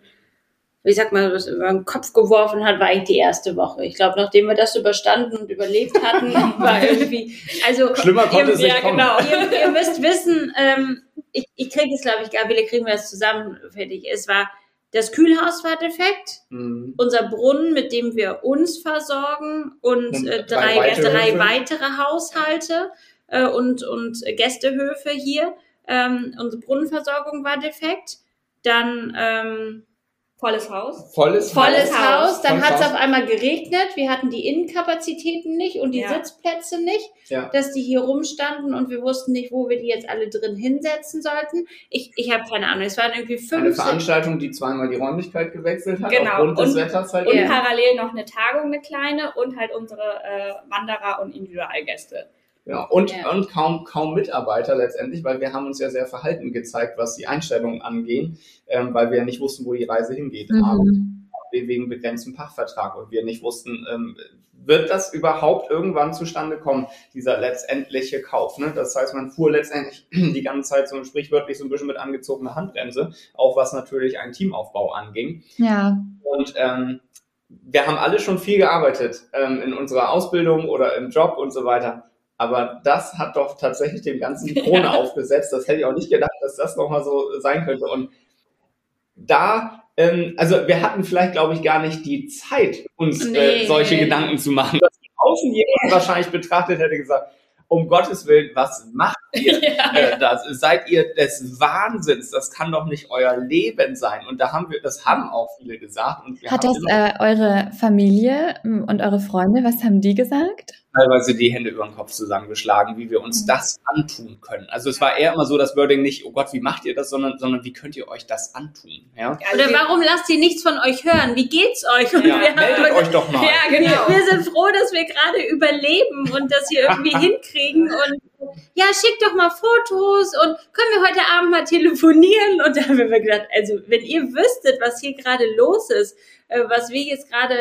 wie sag mal, was über den Kopf geworfen hat, war eigentlich die erste Woche. Ich glaube, nachdem wir das überstanden und überlebt hatten, [LAUGHS] war irgendwie, also schlimmer konnte ihr, es nicht ja, kommen. genau. Ihr, ihr müsst wissen, ähm, ich, ich kriege es, glaube ich, Gabriele, kriegen wir es zusammen fertig. Es war das Kühlhaus war defekt, Mhm. unser Brunnen, mit dem wir uns versorgen und, Und äh, drei weitere drei weitere Haushalte äh, und, und Gästehöfe hier. Ähm, unsere Brunnenversorgung war defekt. Dann ähm, Volles Haus. Volles, volles Haus. Haus. Dann hat es auf einmal geregnet. Wir hatten die Innenkapazitäten nicht und die Ja. Sitzplätze nicht, Ja. dass die hier rumstanden und wir wussten nicht, wo wir die jetzt alle drin hinsetzen sollten. Ich, ich habe keine Ahnung. Es waren irgendwie Eine fünf. Veranstaltung, die zweimal die Räumlichkeit gewechselt hat, Genau. aufgrund des Und- Wetters halt. Und Ja. parallel noch eine Tagung, eine kleine und halt unsere äh, Wanderer und Individualgäste. Ja, und, Ja. und kaum, kaum Mitarbeiter letztendlich, weil wir haben uns ja sehr verhalten gezeigt, was die Einstellungen angehen, ähm, weil wir ja nicht wussten, wo die Reise hingeht. Aber Mhm. wegen begrenztem Pachtvertrag und wir nicht wussten, ähm, wird das überhaupt irgendwann zustande kommen, dieser letztendliche Kauf. Ne? Das heißt, man fuhr letztendlich [CLEARS THROAT] die ganze Zeit so sprichwörtlich so ein bisschen mit angezogener Handbremse, auch was natürlich einen Teamaufbau anging. Ja, Und ähm, wir haben alle schon viel gearbeitet ähm, in unserer Ausbildung oder im Job und so weiter. Aber das hat doch tatsächlich dem Ganzen die Krone [LAUGHS] aufgesetzt. Das hätte ich auch nicht gedacht, dass das nochmal so sein könnte. Und da, ähm, also wir hatten vielleicht, glaube ich, gar nicht die Zeit, uns Nee. äh, solche Gedanken zu machen. Dass die außen jemand [LAUGHS] wahrscheinlich betrachtet hätte gesagt, um Gottes Willen, was macht ihr [LAUGHS] äh, das? Seid ihr des Wahnsinns? Das kann doch nicht euer Leben sein. Und da haben wir, das haben auch viele gesagt. Hat das äh, eure Familie ähm, und eure Freunde, was haben die gesagt? Teilweise die Hände über den Kopf zusammengeschlagen, wie wir uns das antun können. Also es war eher immer so das Wording nicht, oh Gott, wie macht ihr das, sondern, sondern wie könnt ihr euch das antun? Ja, Oder warum lasst ihr nichts von euch hören? Wie geht's euch? Und ja wir haben meldet heute- euch doch mal. Ja, wir, genau. wir sind froh, dass wir gerade überleben und das hier irgendwie [LAUGHS] hinkriegen und ja, schickt doch mal Fotos und können wir heute Abend mal telefonieren? Und da haben wir gedacht, also wenn ihr wüsstet, was hier gerade los ist, äh, was wir jetzt gerade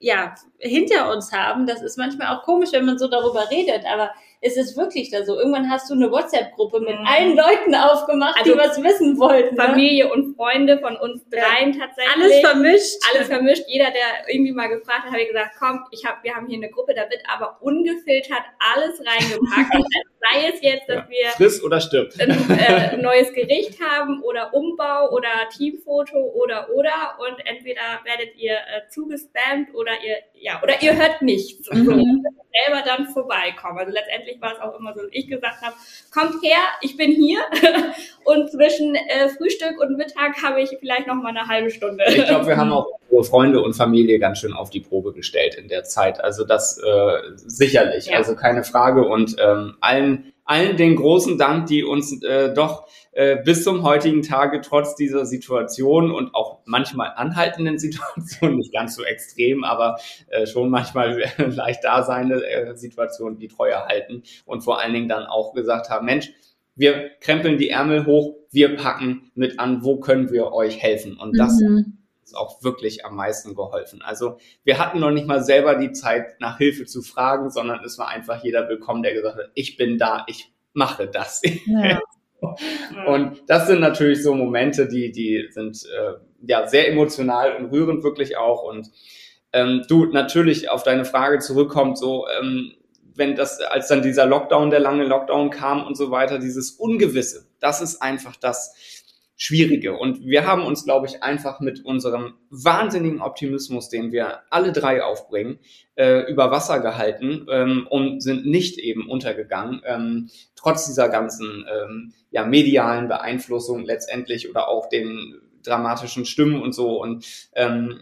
ja hinter uns haben, das ist manchmal auch komisch, wenn man so darüber redet, aber es ist wirklich da so. Irgendwann hast du eine WhatsApp-Gruppe mit Mhm. allen Leuten aufgemacht, Also die was wissen wollten. ne? Familie und Freunde von uns dreien tatsächlich. Alles vermischt. alles vermischt. Jeder, der irgendwie mal gefragt hat, habe ich gesagt, komm, ich hab, wir haben hier eine Gruppe, da wird aber ungefiltert alles reingepackt. [LAUGHS] Sei es jetzt, dass wir Friss oder stirb. ein [LAUGHS] äh, neues Gericht haben oder Umbau oder Teamfoto oder oder und entweder werdet ihr äh, zugespammt oder ihr ja oder ihr hört nichts. So, Mhm. selber dann vorbeikommen. Also letztendlich war es auch immer so, dass ich gesagt habe, kommt her, ich bin hier [LAUGHS] und zwischen äh, Frühstück und Mittag habe ich vielleicht noch mal eine halbe Stunde. Ich glaube, wir haben [LAUGHS] auch unsere Freunde und Familie ganz schön auf die Probe gestellt in der Zeit. Also das äh, sicherlich, Ja. also keine Frage. Und ähm, allen, allen den großen Dank, die uns äh, doch äh, bis zum heutigen Tage trotz dieser Situation und auch manchmal anhaltenden [LAUGHS] Situationen, nicht ganz so extrem, aber äh, schon manchmal [LAUGHS] leicht da seine äh, Situationen, die Treue halten und vor allen Dingen dann auch gesagt haben, Mensch, wir krempeln die Ärmel hoch, wir packen mit an, wo können wir euch helfen? Und das Mhm. Ist auch wirklich am meisten geholfen. Also wir hatten noch nicht mal selber die Zeit, nach Hilfe zu fragen, sondern es war einfach jeder willkommen, der gesagt hat, ich bin da, ich mache das. [LAUGHS] Ja. Und das sind natürlich so Momente, die, die sind äh, ja sehr emotional und rührend wirklich auch. Und ähm, du natürlich auf deine Frage zurückkommt, so ähm, wenn das, als dann dieser Lockdown, der lange Lockdown kam und so weiter, dieses Ungewisse, das ist einfach das Schwierige. Und wir haben uns, glaube ich, einfach mit unserem wahnsinnigen Optimismus, den wir alle drei aufbringen, äh, über Wasser gehalten ähm, und sind nicht eben untergegangen, ähm, trotz dieser ganzen ähm, ja, medialen Beeinflussung letztendlich oder auch den dramatischen Stimmen und so. Und ähm,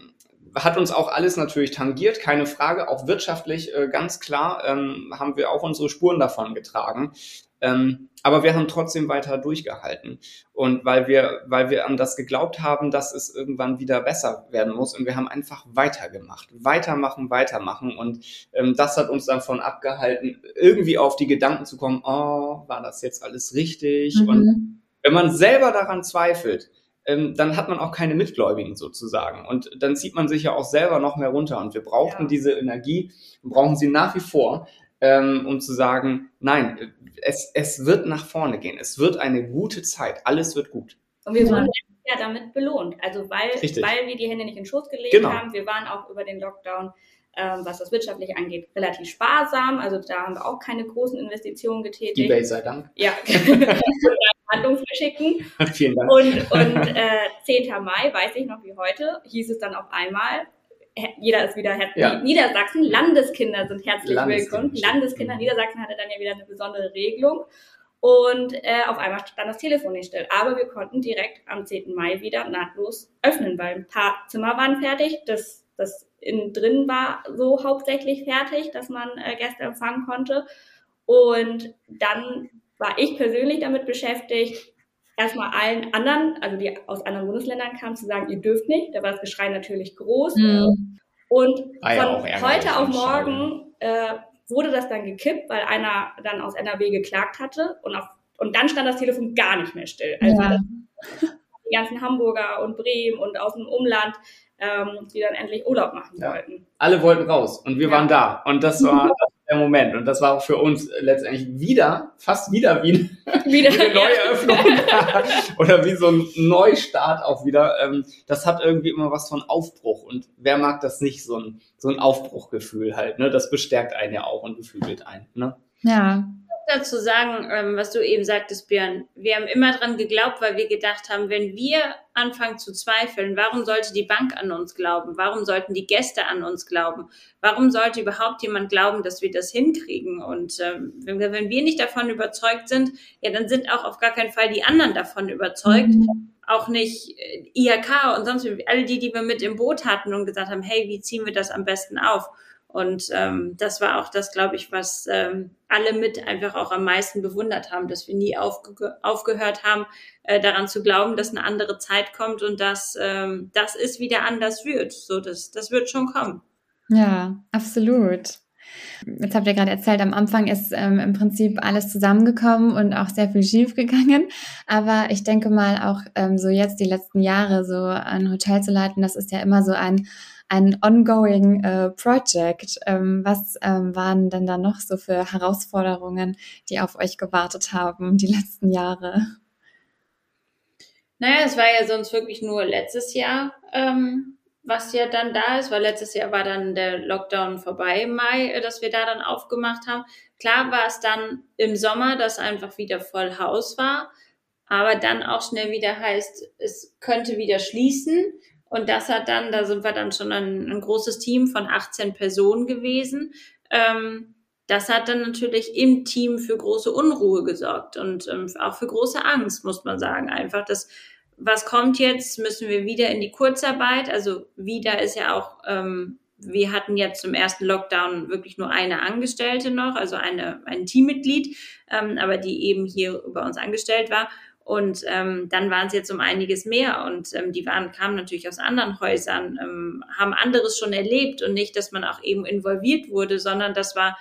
hat uns auch alles natürlich tangiert, keine Frage. Auch wirtschaftlich äh, ganz klar ähm, haben wir auch unsere Spuren davon getragen. Ähm, aber wir haben trotzdem weiter durchgehalten. Und weil wir, weil wir an das geglaubt haben, dass es irgendwann wieder besser werden muss. Und wir haben einfach weitergemacht. Weitermachen, weitermachen. Und ähm, das hat uns davon abgehalten, irgendwie auf die Gedanken zu kommen, oh, war das jetzt alles richtig? Und Mhm. Wenn man selber daran zweifelt, ähm, dann hat man auch keine Mitgläubigen sozusagen. Und dann zieht man sich ja auch selber noch mehr runter. Und wir brauchten ja. diese Energie, brauchen sie nach wie vor, ähm, um zu sagen, nein, es, es wird nach vorne gehen. Es wird eine gute Zeit. Alles wird gut. Und wir wurden ja damit belohnt. Also weil, weil wir die Hände nicht in den Schoß gelegt genau. haben. Wir waren auch über den Lockdown ähm, was das wirtschaftlich angeht, relativ sparsam. Also da haben wir auch keine großen Investitionen getätigt. Ebay sei Dank. Ja. [LAUGHS] Handlung verschicken. [LAUGHS] Vielen Dank. Und, und äh, 10. Mai, weiß ich noch wie heute, hieß es dann auf einmal, jeder ist wieder herzlich. Ja. Niedersachsen, Landeskinder sind herzlich Landeskinder. willkommen. Landeskinder mhm. Niedersachsen hatte dann ja wieder eine besondere Regelung. Und äh, auf einmal stand das Telefon nicht still. Aber wir konnten direkt am 10. Mai wieder nahtlos öffnen, weil ein paar Zimmer waren fertig. Das, das innen drin war so hauptsächlich fertig, dass man äh, Gäste empfangen konnte. Und dann war ich persönlich damit beschäftigt, erstmal allen anderen, also die aus anderen Bundesländern kamen, zu sagen, ihr dürft nicht. Da war das Geschrei natürlich groß. Mhm. Und ah ja, von heute auf morgen äh, wurde das dann gekippt, weil einer dann aus NRW geklagt hatte und, auf, und dann stand das Telefon gar nicht mehr still. Also ja. die ganzen Hamburger und Bremen und aus dem Umland ähm, die dann endlich Urlaub machen ja. wollten. Alle wollten raus und wir ja. waren da. Und das war [LAUGHS] der Moment. Und das war auch für uns letztendlich wieder, fast wieder wie, [LAUGHS] wieder, [LAUGHS] wie eine Neueröffnung oder wie so ein Neustart auch wieder. Ähm, das hat irgendwie immer was von Aufbruch. Und wer mag das nicht, so ein, so ein Aufbruchgefühl halt. Ne? Das bestärkt einen ja auch und beflügelt einen. Ne? Ja, dazu sagen, ähm, was du eben sagtest, Björn. Wir haben immer dran geglaubt, weil wir gedacht haben, wenn wir anfangen zu zweifeln, warum sollte die Bank an uns glauben? Warum sollten die Gäste an uns glauben? Warum sollte überhaupt jemand glauben, dass wir das hinkriegen? Und ähm, wenn, wir, wenn wir nicht davon überzeugt sind, ja, dann sind auch auf gar keinen Fall die anderen davon überzeugt. Mhm. Auch nicht äh, IHK und sonst alle die, die wir mit im Boot hatten und gesagt haben, hey, wie ziehen wir das am besten auf? Und ähm, das war auch das, glaube ich, was ähm, alle mit einfach auch am meisten bewundert haben, dass wir nie aufge aufgehört haben, äh, daran zu glauben, dass eine andere Zeit kommt und dass ähm, das ist wieder anders wird. So, das, das wird schon kommen. Ja, absolut. Jetzt habt ihr gerade erzählt, am Anfang ist ähm, im Prinzip alles zusammengekommen und auch sehr viel schief gegangen. Aber ich denke mal auch ähm, so jetzt die letzten Jahre so ein Hotel zu leiten, das ist ja immer so ein ein ongoing äh, Project. Ähm, was ähm, waren denn da noch so für Herausforderungen, die auf euch gewartet haben die letzten Jahre? Naja, es war ja sonst wirklich nur letztes Jahr, ähm, was ja dann da ist, weil letztes Jahr war dann der Lockdown vorbei im Mai, äh, dass wir da dann aufgemacht haben. Klar war es dann im Sommer, dass einfach wieder voll Haus war, aber dann auch schnell wieder heißt, es könnte wieder schließen. Und das hat dann, da sind wir dann schon ein, ein großes Team von 18 Personen gewesen. Ähm, das hat dann natürlich im Team für große Unruhe gesorgt und ähm, auch für große Angst, muss man sagen. Einfach das, was kommt jetzt? Müssen wir wieder in die Kurzarbeit? Also wieder ist ja auch, ähm, wir hatten jetzt zum ersten Lockdown wirklich nur eine Angestellte noch, also eine, ein Teammitglied, ähm, aber die eben hier bei uns angestellt war. Und ähm, dann waren es jetzt um einiges mehr und ähm, die waren, kamen natürlich aus anderen Häusern, ähm, haben anderes schon erlebt und nicht, dass man auch eben involviert wurde, sondern das war,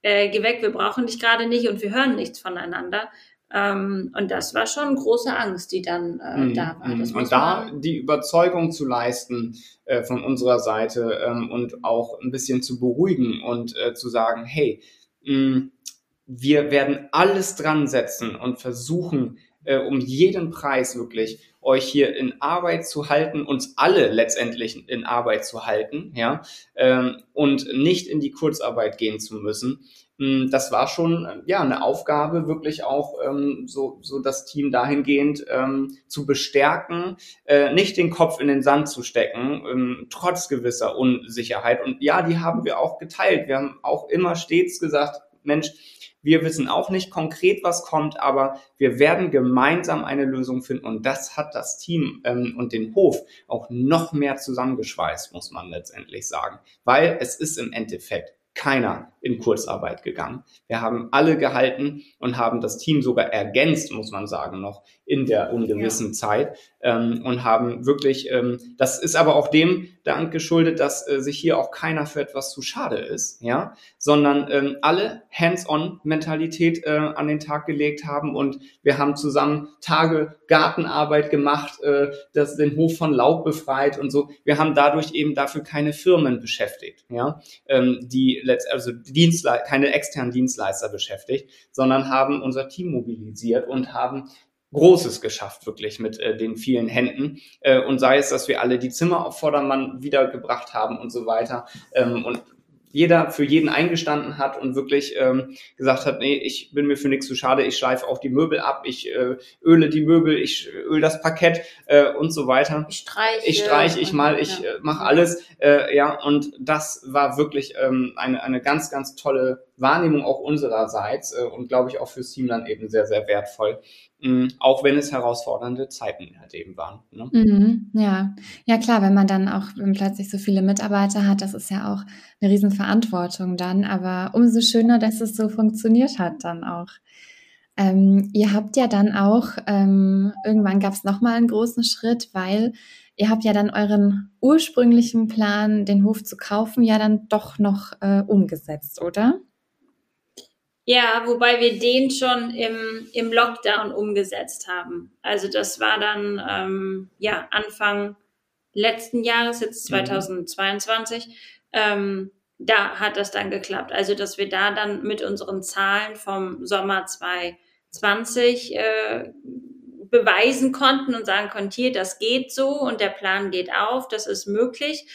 äh, geh weg, wir brauchen dich gerade nicht und wir hören nichts voneinander. Ähm, und das war schon große Angst, die dann äh, mhm. da war. Das und da die Überzeugung zu leisten äh, von unserer Seite ähm, und auch ein bisschen zu beruhigen und äh, zu sagen, hey, mh, wir werden alles dran setzen und versuchen, äh, um jeden Preis wirklich euch hier in Arbeit zu halten, uns alle letztendlich in Arbeit zu halten, ja, ähm, und nicht in die Kurzarbeit gehen zu müssen. Hm, das war schon ja eine Aufgabe, wirklich auch ähm, so, so das Team dahingehend ähm, zu bestärken, äh, nicht den Kopf in den Sand zu stecken, ähm, trotz gewisser Unsicherheit. Und ja, die haben wir auch geteilt. Wir haben auch immer stets gesagt, Mensch, wir wissen auch nicht konkret, was kommt, aber wir werden gemeinsam eine Lösung finden. Und das hat das Team ähm, und den Hof auch noch mehr zusammengeschweißt, muss man letztendlich sagen. Weil es ist im Endeffekt keiner in Kurzarbeit gegangen. Wir haben alle gehalten und haben das Team sogar ergänzt, muss man sagen, noch in der ungewissen ja. Zeit ähm, und haben wirklich, ähm, das ist aber auch dem Dank geschuldet, dass äh, sich hier auch keiner für etwas zu schade ist, ja, sondern ähm, alle Hands-on-Mentalität äh, an den Tag gelegt haben und wir haben zusammen Tage Gartenarbeit gemacht, äh, das den Hof von Laub befreit und so. Wir haben dadurch eben dafür keine Firmen beschäftigt, ja, ähm, die letzt also Dienstle keine externen Dienstleister beschäftigt, sondern haben unser Team mobilisiert und haben Großes geschafft, wirklich mit äh, den vielen Händen. Äh, und sei es, dass wir alle die Zimmer auf Vordermann wiedergebracht haben und so weiter. Ähm, und jeder für jeden eingestanden hat und wirklich ähm, gesagt hat, nee, ich bin mir für nichts zu schade, ich schleife auch die Möbel ab, ich äh, öle die Möbel, ich öle das Parkett äh, und so weiter. Ich streiche. Ich streiche, ich mal, ich ja. äh, mache alles. Äh, ja, und das war wirklich ähm, eine, eine ganz, ganz tolle Wahrnehmung auch unsererseits äh, und glaube ich auch fürs Team dann eben sehr, sehr wertvoll. Mhm, auch wenn es herausfordernde Zeiten halt eben waren. Ne? Mhm, ja. ja, klar, wenn man dann auch plötzlich so viele Mitarbeiter hat, das ist ja auch eine Riesenverantwortung dann, aber umso schöner, dass es so funktioniert hat dann auch. Ähm, ihr habt ja dann auch, ähm, irgendwann gab es nochmal einen großen Schritt, weil ihr habt ja dann euren ursprünglichen Plan, den Hof zu kaufen, ja dann doch noch äh, umgesetzt, oder? Ja, wobei wir den schon im, im Lockdown umgesetzt haben. Also das war dann ähm, ja Anfang letzten Jahres, jetzt 2022. Mhm. Ähm, da hat das dann geklappt. Also dass wir da dann mit unseren Zahlen vom Sommer 2020 äh, beweisen konnten und sagen konnten, hier, das geht so und der Plan geht auf, das ist möglich.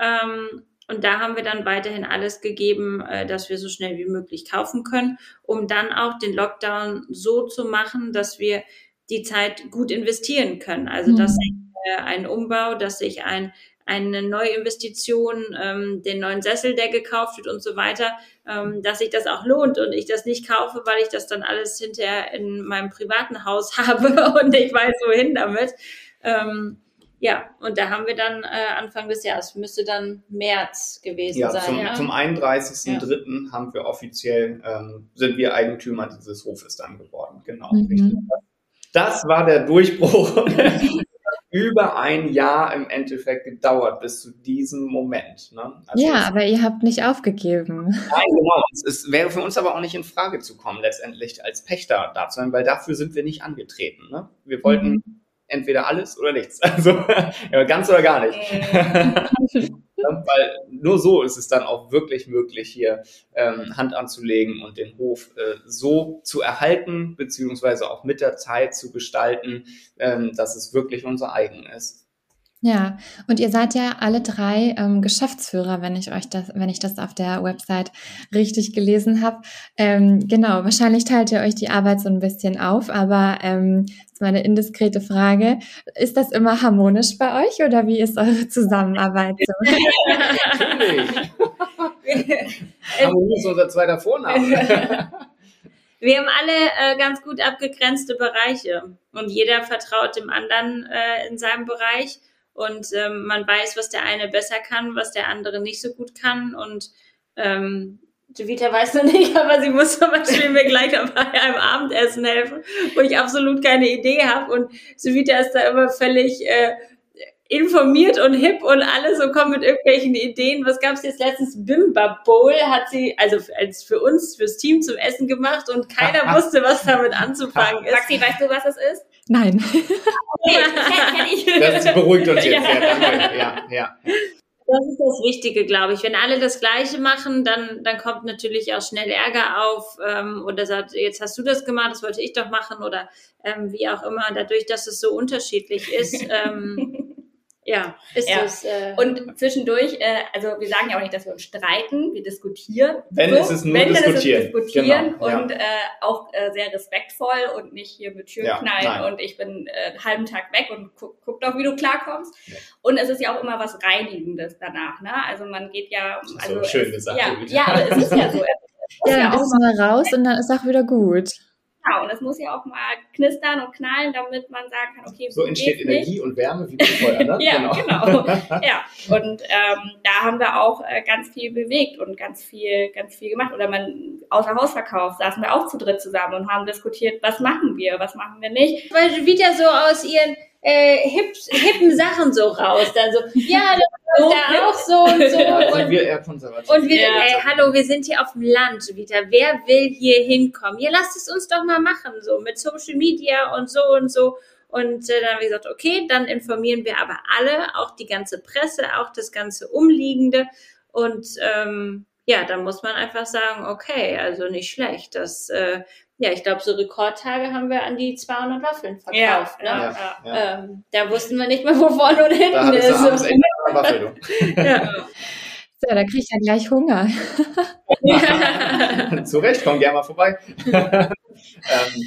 Ähm, und da haben wir dann weiterhin alles gegeben, äh, dass wir so schnell wie möglich kaufen können, um dann auch den Lockdown so zu machen, dass wir die Zeit gut investieren können. Also dass sich äh, ein Umbau, dass sich ein eine neue Investition, ähm, den neuen Sessel, der gekauft wird und so weiter, ähm, dass sich das auch lohnt und ich das nicht kaufe, weil ich das dann alles hinterher in meinem privaten Haus [LAUGHS] habe und ich weiß wohin damit. Ähm, ja, und da haben wir dann äh, Anfang des Jahres, müsste dann März gewesen ja, sein. Zum, ja, zum 31.03. Ja. haben wir offiziell, ähm, sind wir Eigentümer dieses Hofes dann geworden. Genau. Mhm. Das war der Durchbruch. [LAUGHS] über ein Jahr im Endeffekt gedauert bis zu diesem Moment. Ne? Also ja, aber ihr habt nicht aufgegeben. Nein, genau. Es, wäre für uns aber auch nicht in Frage zu kommen, letztendlich als Pächter da zu sein, weil dafür sind wir nicht angetreten. Ne? Wir wollten mhm entweder alles oder nichts. [LAUGHS] Also ja, ganz oder gar nicht. [LAUGHS] Weil nur so ist es dann auch wirklich möglich, hier ähm, Hand anzulegen und den Hof äh, so zu erhalten, beziehungsweise auch mit der Zeit zu gestalten, ähm, dass es wirklich unser eigen ist. Ja, und ihr seid ja alle drei ähm, Geschäftsführer, wenn ich euch das, wenn ich das auf der Website richtig gelesen habe. Ähm, genau, wahrscheinlich teilt ihr euch die Arbeit so ein bisschen auf, aber ähm, ist meine indiskrete Frage. Ist das immer harmonisch bei euch oder wie ist eure Zusammenarbeit so? [LAUGHS] Natürlich. [LAUGHS] Harmonie ist unser zweiter Vorname. [LAUGHS] Wir haben alle äh, ganz gut abgegrenzte Bereiche und jeder vertraut dem anderen äh, in seinem Bereich und ähm, man weiß, was der eine besser kann, was der andere nicht so gut kann und ähm, Vita weiß noch [LAUGHS] nicht, aber sie muss zum Beispiel mir gleich bei einem Abendessen helfen, wo ich absolut keine Idee habe. Und Vita ist da immer völlig äh, informiert und hip und alles so kommt mit irgendwelchen Ideen. Was gab es jetzt letztens? Bimba Bowl hat sie, also als für uns, fürs Team zum Essen gemacht und keiner [LAUGHS] wusste, was damit anzufangen ist. Maxi, weißt du, was das ist? Nein. das beruhigt uns jetzt sehr, danke. Ja, ja. Das ist das Wichtige, glaube ich. Wenn alle das Gleiche machen, dann, dann kommt natürlich auch schnell Ärger auf ähm, oder sagt, jetzt hast du das gemacht, das wollte ich doch machen oder ähm, wie auch immer. Dadurch, dass es so unterschiedlich ist, ähm, [LAUGHS] ja, ist ja. es. Äh, und zwischendurch, äh, also wir sagen ja auch nicht, dass wir uns streiten, wir diskutieren. Wenn so. es ist nur Wenn diskutieren. Wenn es ist diskutieren genau. und ja. äh, auch äh, sehr respektvoll und nicht hier mit Türen ja, knallen nein. und ich bin äh, einen halben Tag weg und guck, guck doch, wie du klarkommst. Ja. Und es ist ja auch immer was Reinigendes danach, ne? Also man geht ja. Das also so schön es, gesagt. Ja, ja, [LAUGHS] aber es ist ja so. ja, ja auch mal raus und dann ist auch wieder gut. Genau, und es muss ja auch mal knistern und knallen, damit man sagen kann, okay, so entsteht Energie nicht. und Wärme wie beim Feuer, ne? [LAUGHS] ja, genau. genau. ja, und ähm, da haben wir auch äh, ganz viel bewegt und ganz viel, ganz viel gemacht. Oder man außer Hausverkauf saßen wir auch zu dritt zusammen und haben diskutiert, was machen wir, was machen wir nicht. Weil Vita so aus ihren äh, hip, hippen Sachen so raus. Dann so, ja, das ist da auch so und so. [LAUGHS] Ja, und, wir eher konservativ. und wir, Ja. ey, hallo, wir sind hier auf dem Land wieder. Wer will hier hinkommen? Ja, lasst es uns doch mal machen, so mit Social Media und so und so. Und äh, dann haben wir gesagt, okay, dann informieren wir aber alle, auch die ganze Presse, auch das ganze Umliegende. Und ähm, ja, dann muss man einfach sagen, okay, also nicht schlecht. Das, äh, ja, ich glaube, so Rekordtage haben wir an die 200 Waffeln verkauft. ja, ne? ja, Ja. Ähm, da wussten wir nicht mehr, wo vorne und hinten Da ist. abends echt eine Waffel, du. [LAUGHS] ja. So, da kriege ich ja gleich Hunger. [LAUGHS] [LAUGHS] Zu Recht, komm gerne mal vorbei. ähm,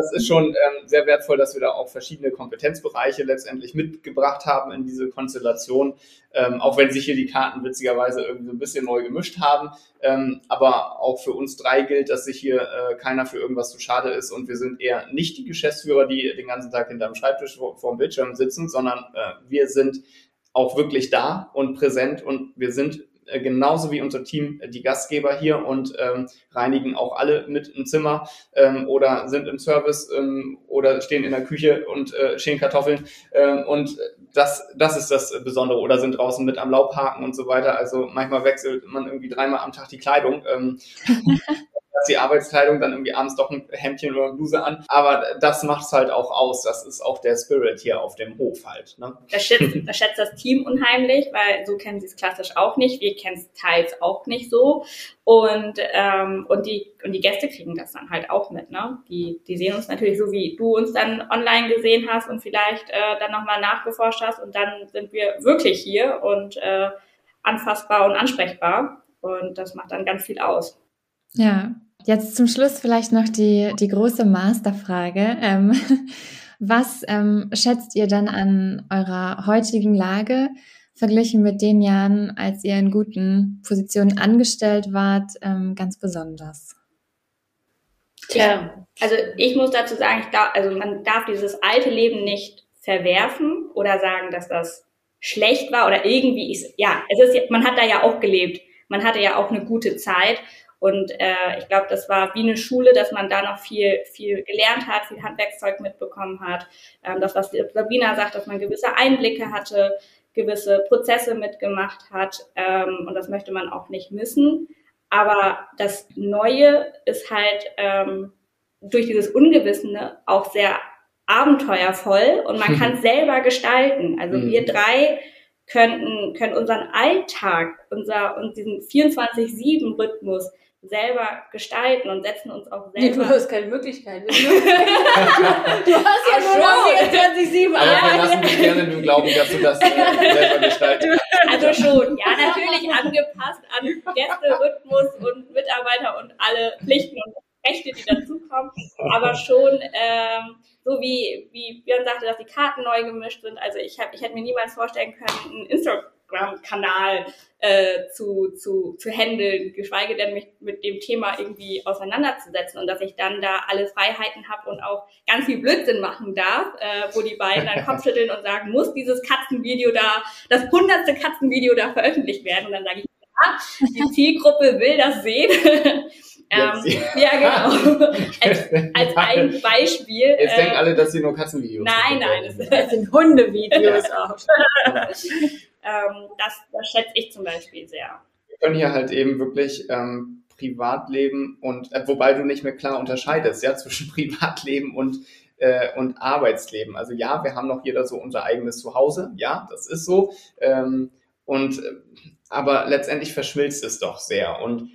das ist schon ähm, sehr wertvoll, dass wir da auch verschiedene Kompetenzbereiche letztendlich mitgebracht haben in diese Konstellation, ähm, auch wenn sich hier die Karten witzigerweise irgendwie so ein bisschen neu gemischt haben. Ähm, aber auch für uns drei gilt, dass sich hier äh, keiner für irgendwas zu schade ist und wir sind eher nicht die Geschäftsführer, die den ganzen Tag hinterm Schreibtisch vor, vor dem Bildschirm sitzen, sondern äh, wir sind auch wirklich da und präsent und wir sind äh, genauso wie unser Team äh, die Gastgeber hier und ähm, reinigen auch alle mit im Zimmer ähm, oder sind im Service ähm, oder stehen in der Küche und äh, schälen Kartoffeln ähm, und das, das ist das Besondere oder sind draußen mit am Laubhaken und so weiter. Also manchmal wechselt man irgendwie dreimal am Tag die Kleidung. Ähm, [LAUGHS] die Arbeitskleidung, dann irgendwie abends doch ein Hemdchen oder eine Bluse an. Aber das macht's halt auch aus. Das ist auch der Spirit hier auf dem Hof halt. Ne? Das schätzt, das schätzt das Team unheimlich, weil so kennen sie es klassisch auch nicht. Wir kennen es teils auch nicht so. Und, ähm, und, die, und die Gäste kriegen das dann halt auch mit. Ne? Die, die sehen uns natürlich so, wie du uns dann online gesehen hast und vielleicht äh, dann nochmal nachgeforscht hast. Und dann sind wir wirklich hier und äh, anfassbar und ansprechbar. Und das macht dann ganz viel aus. Ja, jetzt zum Schluss vielleicht noch die, die große Masterfrage. Ähm, [LAUGHS] was ähm, schätzt ihr dann an eurer heutigen Lage verglichen mit den Jahren, als ihr in guten Positionen angestellt wart, ähm, ganz besonders? Tja, also ich muss dazu sagen, ich glaub, also man darf dieses alte Leben nicht verwerfen oder sagen, dass das schlecht war oder irgendwie ist, ja, es ist, man hat da ja auch gelebt. Man hatte ja auch eine gute Zeit und äh, ich glaube, das war wie eine Schule, dass man da noch viel, viel gelernt hat, viel Handwerkszeug mitbekommen hat. Ähm, das, was Sabina sagt, dass man gewisse Einblicke hatte, gewisse Prozesse mitgemacht hat ähm, und das möchte man auch nicht missen. Aber das Neue ist halt ähm, durch dieses Ungewissene auch sehr abenteuervoll und man [LAUGHS] kann es selber gestalten. Also Mhm. wir drei könnten, können unseren Alltag, unser, und diesen 24-7-Rhythmus selber gestalten und setzen uns auch Nee, du selber. hast keine Möglichkeit. [LAUGHS] du hast ja Ach nur noch so. 24-7 Aber wir lassen dich gerne im Glauben, dass du das äh, [LAUGHS] selber gestaltet Also schon, ja, natürlich angepasst an Gästerhythmus und Mitarbeiter und alle Pflichten und Rechte, die dazukommen, aber schon ähm, so wie, wie Björn sagte, dass die Karten neu gemischt sind. Also ich, hab, ich hätte mir niemals vorstellen können, einen Instagram-Kanal äh, zu, zu, zu handeln, geschweige denn mich mit dem Thema irgendwie auseinanderzusetzen und dass ich dann da alle Freiheiten habe und auch ganz viel Blödsinn machen darf, äh, wo die beiden dann Kopfschütteln und sagen, muss dieses Katzenvideo da, das hundertste Katzenvideo da veröffentlicht werden? Und dann sage ich, ja, die Zielgruppe will das sehen. [LAUGHS] ähm, [LAUGHS] ja, genau. [LAUGHS] als, als ein Beispiel. Jetzt denken äh, alle, dass sie nur Katzenvideos Nein, nein, es- Das sind Hundevideos auch. [LAUGHS] ähm, das, das schätze ich zum Beispiel sehr. Wir können hier halt eben wirklich ähm, Privatleben und, äh, wobei du nicht mehr klar unterscheidest, ja, zwischen Privatleben und, äh, und Arbeitsleben. Also ja, wir haben noch jeder so unser eigenes Zuhause, ja, das ist so. Ähm, und, äh, aber letztendlich verschmilzt es doch sehr. Und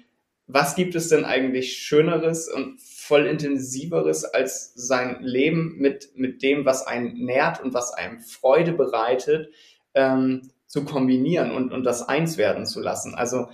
was gibt es denn eigentlich Schöneres und voll intensiveres als sein Leben mit, mit dem, was einen nährt und was einem Freude bereitet, ähm, zu kombinieren und, und das eins werden zu lassen? Also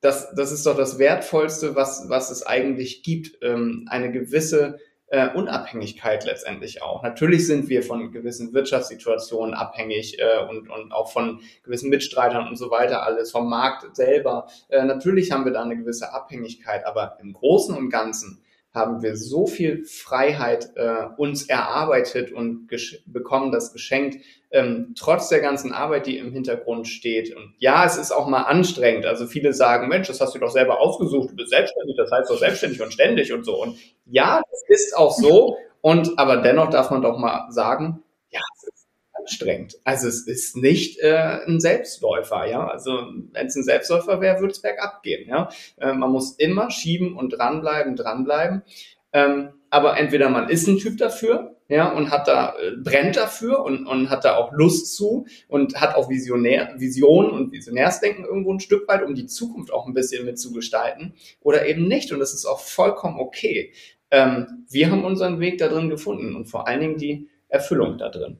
das, das ist doch das Wertvollste, was, was es eigentlich gibt, ähm, eine gewisse äh, Unabhängigkeit letztendlich auch. Natürlich sind wir von gewissen Wirtschaftssituationen abhängig äh, und, und auch von gewissen Mitstreitern und so weiter, alles vom Markt selber. Äh, natürlich haben wir da eine gewisse Abhängigkeit, aber im Großen und Ganzen haben wir so viel Freiheit äh, uns erarbeitet und bekommen das geschenkt, ähm, trotz der ganzen Arbeit, die im Hintergrund steht. Und ja, es ist auch mal anstrengend. Also viele sagen, Mensch, das hast du doch selber ausgesucht, du bist selbstständig, das heißt doch selbstständig und ständig und so. Und ja, das ist auch so. Und aber dennoch darf man doch mal sagen, ja, es ist anstrengend. Also es ist nicht äh, ein Selbstläufer, ja. Also wenn es ein Selbstläufer wäre, würde es bergab gehen, ja. Äh, man muss immer schieben und dranbleiben, dranbleiben. Ähm, aber entweder man ist ein Typ dafür, ja, und hat da, äh, brennt dafür und, und hat da auch Lust zu und hat auch Visionär, Vision und Visionärsdenken irgendwo ein Stück weit, um die Zukunft auch ein bisschen mitzugestalten oder eben nicht. Und das ist auch vollkommen okay. Ähm, wir haben unseren Weg da drin gefunden und vor allen Dingen die Erfüllung da drin.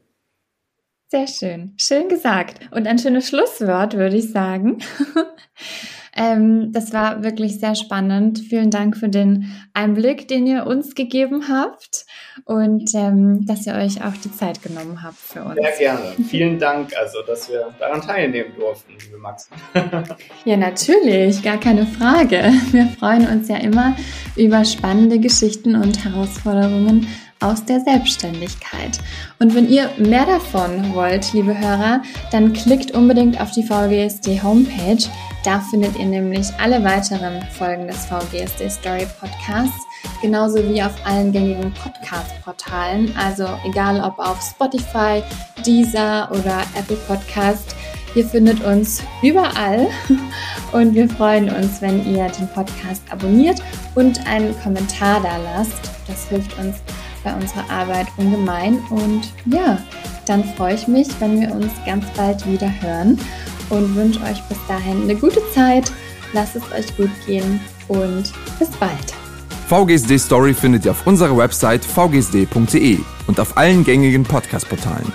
Sehr schön. Schön gesagt. Und ein schönes Schlusswort, würde ich sagen. [LAUGHS] ähm, das war wirklich sehr spannend. Vielen Dank für den Einblick, den ihr uns gegeben habt und ähm, dass ihr euch auch die Zeit genommen habt für uns. Sehr gerne. Vielen Dank, also, dass wir daran teilnehmen durften, liebe Max. [LAUGHS] ja, natürlich, gar keine Frage. Wir freuen uns ja immer über spannende Geschichten und Herausforderungen aus der Selbstständigkeit. Und wenn ihr mehr davon wollt, liebe Hörer, dann klickt unbedingt auf die VGSD Homepage. Da findet ihr nämlich alle weiteren Folgen des VGSD Story Podcasts, genauso wie auf allen gängigen Podcast-Portalen. Also egal ob auf Spotify, Deezer oder Apple Podcast. Ihr findet uns überall [LAUGHS] und wir freuen uns, wenn ihr den Podcast abonniert und einen Kommentar da lasst. Das hilft uns bei unserer Arbeit ungemein. Und ja, dann freue ich mich, wenn wir uns ganz bald wieder hören und wünsche euch bis dahin eine gute Zeit. Lasst es euch gut gehen und bis bald. VGSD Story findet ihr auf unserer Website vgsd.de und auf allen gängigen Podcast-Portalen.